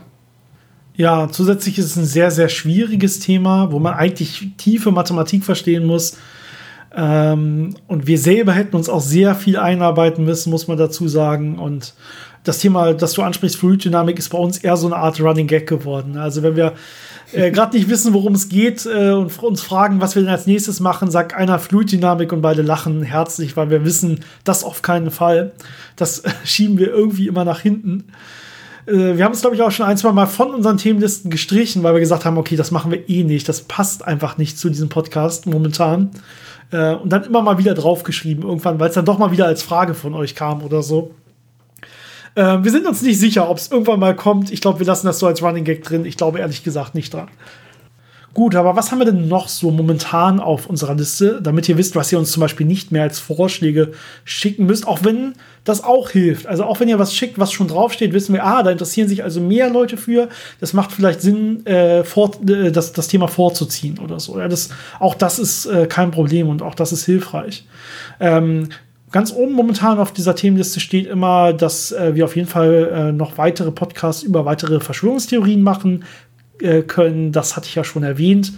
Ja, zusätzlich ist es ein sehr, sehr schwieriges Thema, wo man eigentlich tiefe Mathematik verstehen muss. Ähm, und wir selber hätten uns auch sehr viel einarbeiten müssen, muss man dazu sagen. Und das Thema, das du ansprichst, Fluiddynamik, ist bei uns eher so eine Art Running Gag geworden. Also wenn wir äh, gerade nicht wissen, worum es geht äh, und uns fragen, was wir denn als nächstes machen, sagt einer Fluiddynamik und beide lachen herzlich, weil wir wissen, das auf keinen Fall. Das schieben wir irgendwie immer nach hinten. Äh, wir haben es, glaube ich, auch schon ein, zwei Mal von unseren Themenlisten gestrichen, weil wir gesagt haben, okay, das machen wir eh nicht. Das passt einfach nicht zu diesem Podcast momentan. Äh, und dann immer mal wieder draufgeschrieben, irgendwann, weil es dann doch mal wieder als Frage von euch kam oder so. Äh, wir sind uns nicht sicher, ob es irgendwann mal kommt. Ich glaube, wir lassen das so als Running Gag drin. Ich glaube ehrlich gesagt nicht dran. Gut, aber was haben wir denn noch so momentan auf unserer Liste, damit ihr wisst, was ihr uns zum Beispiel nicht mehr als Vorschläge schicken müsst, auch wenn das auch hilft. Also auch wenn ihr was schickt, was schon draufsteht, wissen wir, ah, da interessieren sich also mehr Leute für. Das macht vielleicht Sinn, äh, fort, äh, das, das Thema vorzuziehen oder so. Ja, das, auch das ist äh, kein Problem und auch das ist hilfreich. Ähm, Ganz oben momentan auf dieser Themenliste steht immer, dass äh, wir auf jeden Fall äh, noch weitere Podcasts über weitere Verschwörungstheorien machen äh, können. Das hatte ich ja schon erwähnt.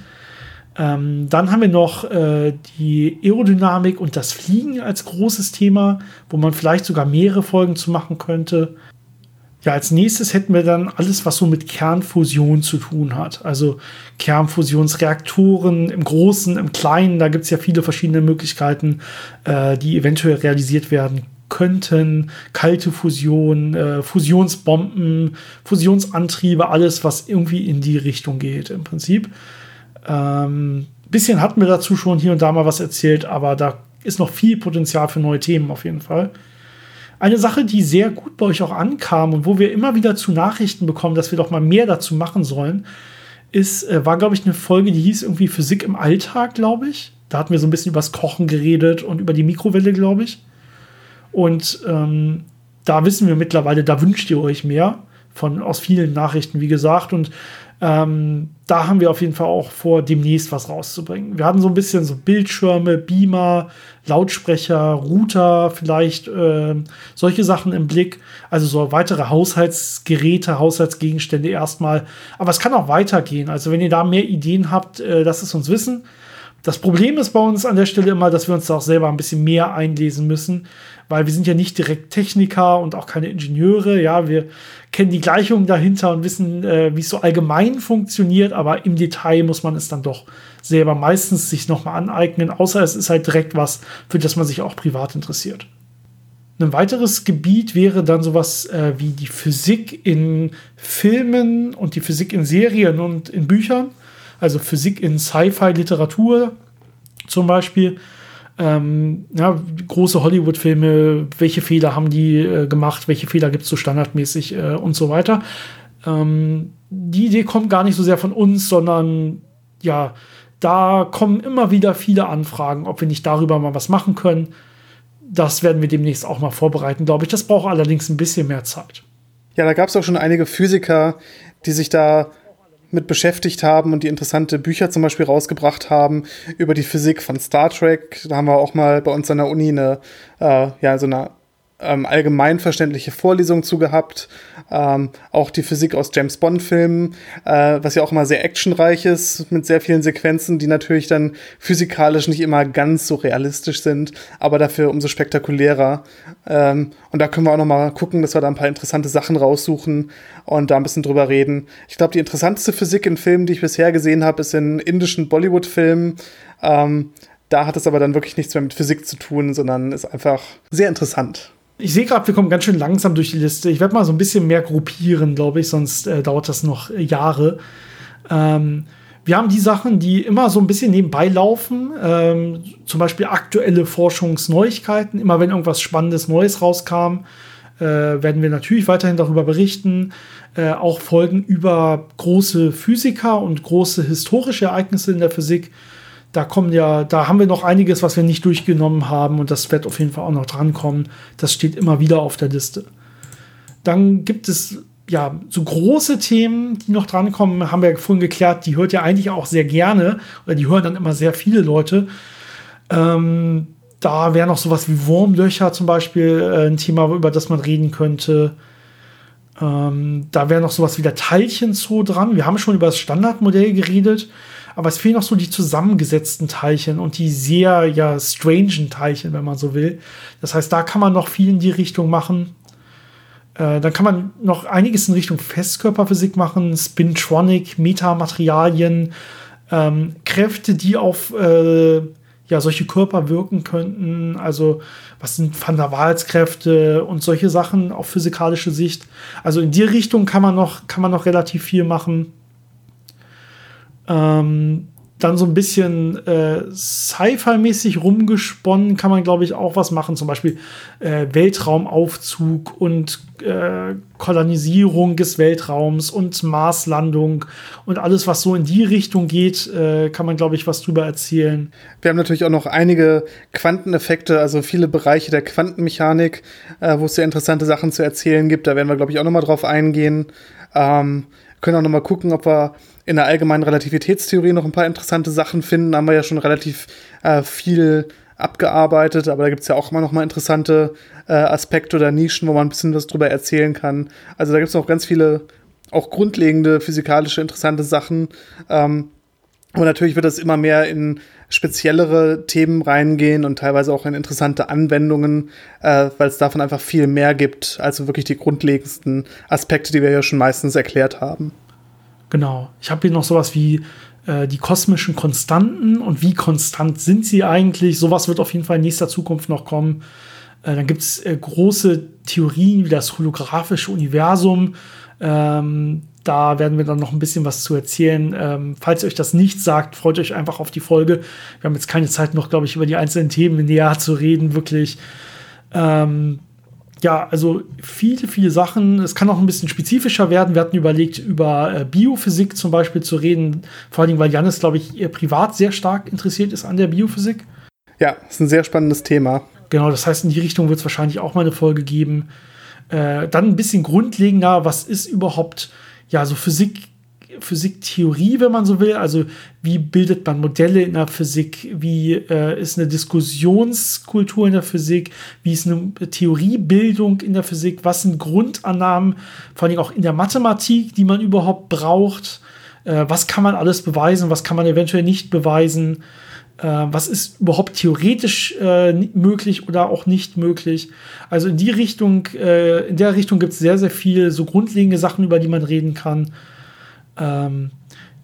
Ähm, dann haben wir noch äh, die Aerodynamik und das Fliegen als großes Thema, wo man vielleicht sogar mehrere Folgen zu machen könnte. Ja, als nächstes hätten wir dann alles, was so mit Kernfusion zu tun hat. Also Kernfusionsreaktoren im Großen, im Kleinen, da gibt es ja viele verschiedene Möglichkeiten, äh, die eventuell realisiert werden könnten. Kalte Fusion, äh, Fusionsbomben, Fusionsantriebe, alles, was irgendwie in die Richtung geht im Prinzip. Ähm, bisschen hatten wir dazu schon hier und da mal was erzählt, aber da ist noch viel Potenzial für neue Themen auf jeden Fall. Eine Sache, die sehr gut bei euch auch ankam und wo wir immer wieder zu Nachrichten bekommen, dass wir doch mal mehr dazu machen sollen, ist, äh, war, glaube ich, eine Folge, die hieß irgendwie Physik im Alltag, glaube ich. Da hatten wir so ein bisschen übers Kochen geredet und über die Mikrowelle, glaube ich. Und ähm, da wissen wir mittlerweile, da wünscht ihr euch mehr von aus vielen Nachrichten, wie gesagt. Und ähm, da haben wir auf jeden Fall auch vor, demnächst was rauszubringen. Wir hatten so ein bisschen so Bildschirme, Beamer, Lautsprecher, Router, vielleicht äh, solche Sachen im Blick. Also so weitere Haushaltsgeräte, Haushaltsgegenstände erstmal. Aber es kann auch weitergehen. Also wenn ihr da mehr Ideen habt, äh, lasst es uns wissen. Das Problem ist bei uns an der Stelle immer, dass wir uns da auch selber ein bisschen mehr einlesen müssen, weil wir sind ja nicht direkt Techniker und auch keine Ingenieure. Ja, wir kennen die Gleichungen dahinter und wissen, äh, wie es so allgemein funktioniert, aber im Detail muss man es dann doch selber meistens sich nochmal aneignen, außer es ist halt direkt was, für das man sich auch privat interessiert. Ein weiteres Gebiet wäre dann sowas äh, wie die Physik in Filmen und die Physik in Serien und in Büchern also Physik in Sci-Fi-Literatur zum Beispiel. Ähm, ja, große Hollywood-Filme, welche Fehler haben die äh, gemacht, welche Fehler gibt es so standardmäßig äh, und so weiter. Ähm, die Idee kommt gar nicht so sehr von uns, sondern ja, da kommen immer wieder viele Anfragen, ob wir nicht darüber mal was machen können. das werden wir demnächst auch mal vorbereiten, glaube ich. Das braucht allerdings ein bisschen mehr Zeit. Ja, da gab es auch schon einige Physiker, die sich da mit beschäftigt haben und die interessante Bücher zum Beispiel rausgebracht haben über die Physik von Star Trek. Da haben wir auch mal bei uns an der Uni eine, äh, ja, so eine ähm, allgemeinverständliche Vorlesung zu gehabt. Ähm, auch die Physik aus James Bond-Filmen, äh, was ja auch immer sehr actionreich ist, mit sehr vielen Sequenzen, die natürlich dann physikalisch nicht immer ganz so realistisch sind, aber dafür umso spektakulärer. Ähm, und da können wir auch noch mal gucken, dass wir da ein paar interessante Sachen raussuchen und da ein bisschen drüber reden. Ich glaube, die interessanteste Physik in Filmen, die ich bisher gesehen habe, ist in indischen Bollywood-Filmen. Ähm, da hat es aber dann wirklich nichts mehr mit Physik zu tun, sondern ist einfach sehr interessant. Ich sehe gerade, wir kommen ganz schön langsam durch die Liste. Ich werde mal so ein bisschen mehr gruppieren, glaube ich, sonst äh, dauert das noch äh, Jahre. Ähm, wir haben die Sachen, die immer so ein bisschen nebenbei laufen, ähm, zum Beispiel aktuelle Forschungsneuigkeiten. Immer wenn irgendwas Spannendes Neues rauskam, äh, werden wir natürlich weiterhin darüber berichten. Äh, auch Folgen über große Physiker und große historische Ereignisse in der Physik da kommen ja, da haben wir noch einiges, was wir nicht durchgenommen haben und das wird auf jeden Fall auch noch drankommen. Das steht immer wieder auf der Liste. Dann gibt es ja so große Themen, die noch drankommen, haben wir ja vorhin geklärt, die hört ja eigentlich auch sehr gerne oder die hören dann immer sehr viele Leute. Ähm, da wäre noch sowas wie Wurmlöcher zum Beispiel äh, ein Thema, über das man reden könnte. Ähm, da wäre noch sowas wie der Teilchenzoo dran. Wir haben schon über das Standardmodell geredet aber es fehlen noch so die zusammengesetzten Teilchen und die sehr ja strangen Teilchen, wenn man so will. Das heißt, da kann man noch viel in die Richtung machen. Äh, dann kann man noch einiges in Richtung Festkörperphysik machen, Spintronic, Metamaterialien, ähm, Kräfte, die auf äh, ja, solche Körper wirken könnten. Also, was sind Van der Waals-Kräfte und solche Sachen auf physikalische Sicht. Also in die Richtung kann man noch, kann man noch relativ viel machen. Ähm, dann so ein bisschen äh, Sci-Fi-mäßig rumgesponnen, kann man, glaube ich, auch was machen. Zum Beispiel äh, Weltraumaufzug und äh, Kolonisierung des Weltraums und Marslandung und alles, was so in die Richtung geht, äh, kann man, glaube ich, was drüber erzählen. Wir haben natürlich auch noch einige Quanteneffekte, also viele Bereiche der Quantenmechanik, äh, wo es sehr interessante Sachen zu erzählen gibt. Da werden wir, glaube ich, auch noch mal drauf eingehen. Ähm, können auch noch mal gucken, ob wir in der allgemeinen Relativitätstheorie noch ein paar interessante Sachen finden. Haben wir ja schon relativ äh, viel abgearbeitet, aber da gibt es ja auch immer noch mal interessante äh, Aspekte oder Nischen, wo man ein bisschen was drüber erzählen kann. Also da gibt es noch ganz viele auch grundlegende physikalische interessante Sachen. Ähm, und natürlich wird das immer mehr in speziellere Themen reingehen und teilweise auch in interessante Anwendungen, äh, weil es davon einfach viel mehr gibt, als wirklich die grundlegendsten Aspekte, die wir ja schon meistens erklärt haben. Genau. Ich habe hier noch sowas wie äh, die kosmischen Konstanten und wie konstant sind sie eigentlich. Sowas wird auf jeden Fall in nächster Zukunft noch kommen. Äh, dann gibt es äh, große Theorien wie das holographische Universum. Ähm, da werden wir dann noch ein bisschen was zu erzählen. Ähm, falls ihr euch das nicht sagt, freut euch einfach auf die Folge. Wir haben jetzt keine Zeit noch, glaube ich, über die einzelnen Themen näher zu reden, wirklich. Ähm, ja, also viele, viele Sachen. Es kann auch ein bisschen spezifischer werden. Wir hatten überlegt, über äh, Biophysik zum Beispiel zu reden. Vor allem, weil Janis, glaube ich, privat sehr stark interessiert ist an der Biophysik. Ja, ist ein sehr spannendes Thema. Genau, das heißt, in die Richtung wird es wahrscheinlich auch mal eine Folge geben. Äh, dann ein bisschen grundlegender, was ist überhaupt, ja, so Physik Physiktheorie, wenn man so will. Also wie bildet man Modelle in der Physik? Wie äh, ist eine Diskussionskultur in der Physik? Wie ist eine Theoriebildung in der Physik? Was sind Grundannahmen, vor allem auch in der Mathematik, die man überhaupt braucht? Äh, was kann man alles beweisen? Was kann man eventuell nicht beweisen? Äh, was ist überhaupt theoretisch äh, möglich oder auch nicht möglich? Also in die Richtung, äh, in der Richtung gibt es sehr, sehr viel so grundlegende Sachen, über die man reden kann. Ähm,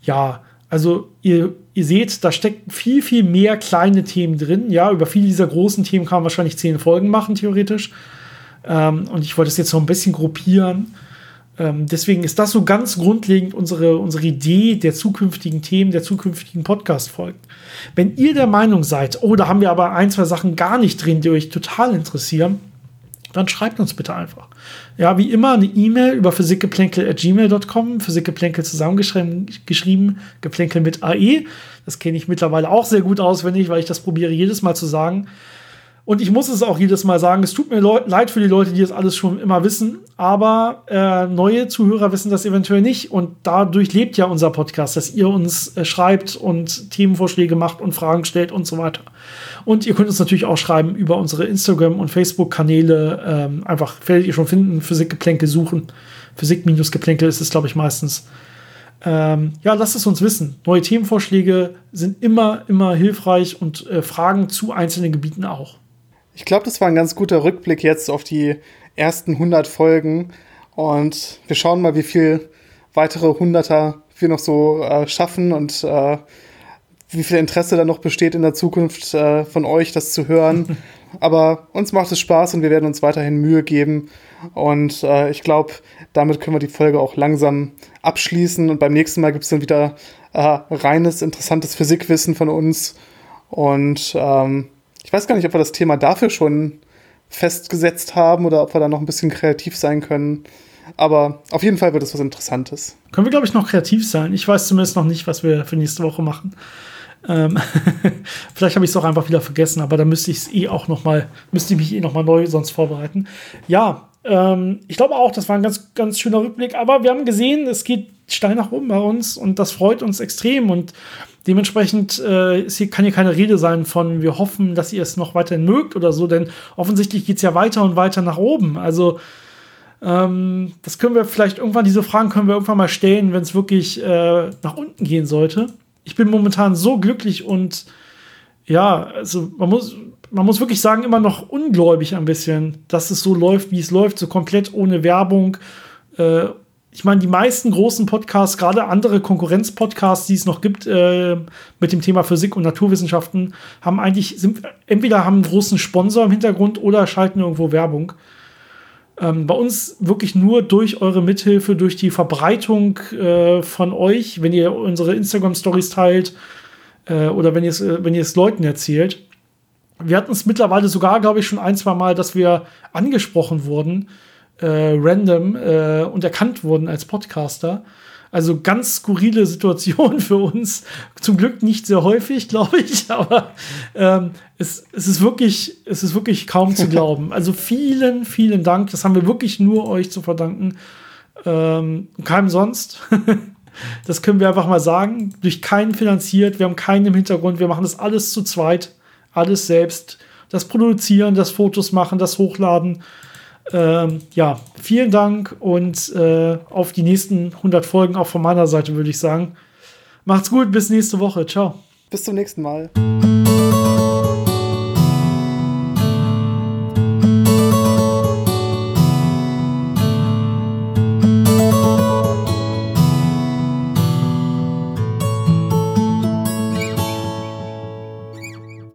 ja, also ihr, ihr seht, da stecken viel, viel mehr kleine Themen drin. Ja, über viele dieser großen Themen kann man wahrscheinlich zehn Folgen machen, theoretisch. Ähm, und ich wollte es jetzt noch ein bisschen gruppieren. Ähm, deswegen ist das so ganz grundlegend unsere, unsere Idee der zukünftigen Themen, der zukünftigen Podcast-Folgen. Wenn ihr der Meinung seid, oh, da haben wir aber ein, zwei Sachen gar nicht drin, die euch total interessieren, dann schreibt uns bitte einfach. Ja, wie immer eine E-Mail über physikgeplänkel.gmail.com, Physikgeplänkel zusammengeschrieben, geschrieben, Geplänkel mit AE. Das kenne ich mittlerweile auch sehr gut auswendig, weil ich das probiere jedes Mal zu sagen. Und ich muss es auch jedes Mal sagen, es tut mir leid für die Leute, die das alles schon immer wissen, aber äh, neue Zuhörer wissen das eventuell nicht. Und dadurch lebt ja unser Podcast, dass ihr uns äh, schreibt und Themenvorschläge macht und Fragen stellt und so weiter. Und ihr könnt uns natürlich auch schreiben über unsere Instagram- und Facebook-Kanäle. Ähm, einfach werdet ihr schon finden, Physikgeplänkel suchen. Physik-Geplänkel ist es, glaube ich, meistens. Ähm, ja, lasst es uns wissen. Neue Themenvorschläge sind immer, immer hilfreich und äh, Fragen zu einzelnen Gebieten auch. Ich glaube, das war ein ganz guter Rückblick jetzt auf die ersten 100 Folgen. Und wir schauen mal, wie viel weitere Hunderter wir noch so äh, schaffen und äh, wie viel Interesse da noch besteht in der Zukunft äh, von euch, das zu hören. Aber uns macht es Spaß und wir werden uns weiterhin Mühe geben. Und äh, ich glaube, damit können wir die Folge auch langsam abschließen. Und beim nächsten Mal gibt es dann wieder äh, reines, interessantes Physikwissen von uns. Und ähm, ich weiß gar nicht, ob wir das Thema dafür schon festgesetzt haben oder ob wir da noch ein bisschen kreativ sein können. Aber auf jeden Fall wird es was Interessantes. Können wir, glaube ich, noch kreativ sein? Ich weiß zumindest noch nicht, was wir für nächste Woche machen. Ähm Vielleicht habe ich es auch einfach wieder vergessen, aber da müsste ich es eh auch noch mal, müsste ich mich eh noch mal neu sonst vorbereiten. Ja, ähm, ich glaube auch, das war ein ganz, ganz schöner Rückblick. Aber wir haben gesehen, es geht steil nach oben bei uns und das freut uns extrem. Und Dementsprechend äh, hier, kann hier keine Rede sein von, wir hoffen, dass ihr es noch weiterhin mögt oder so, denn offensichtlich geht es ja weiter und weiter nach oben. Also, ähm, das können wir vielleicht irgendwann, diese Fragen können wir irgendwann mal stellen, wenn es wirklich äh, nach unten gehen sollte. Ich bin momentan so glücklich und ja, also man muss, man muss wirklich sagen, immer noch ungläubig ein bisschen, dass es so läuft, wie es läuft, so komplett ohne Werbung. Äh, ich meine, die meisten großen Podcasts, gerade andere Konkurrenz-Podcasts, die es noch gibt, äh, mit dem Thema Physik und Naturwissenschaften, haben eigentlich, sind, entweder haben einen großen Sponsor im Hintergrund oder schalten irgendwo Werbung. Ähm, bei uns wirklich nur durch eure Mithilfe, durch die Verbreitung äh, von euch, wenn ihr unsere Instagram-Stories teilt äh, oder wenn ihr es äh, wenn ihr es Leuten erzählt. Wir hatten es mittlerweile sogar, glaube ich, schon ein, zwei Mal, dass wir angesprochen wurden äh, random äh, und erkannt wurden als Podcaster. Also ganz skurrile Situation für uns. Zum Glück nicht sehr häufig, glaube ich, aber ähm, es, es, ist wirklich, es ist wirklich kaum zu glauben. Also vielen, vielen Dank. Das haben wir wirklich nur euch zu verdanken. Ähm, keinem sonst. das können wir einfach mal sagen. Durch keinen finanziert. Wir haben keinen im Hintergrund. Wir machen das alles zu zweit. Alles selbst. Das Produzieren, das Fotos machen, das Hochladen. Ähm, ja, vielen Dank und äh, auf die nächsten 100 Folgen auch von meiner Seite, würde ich sagen. Macht's gut, bis nächste Woche. Ciao. Bis zum nächsten Mal.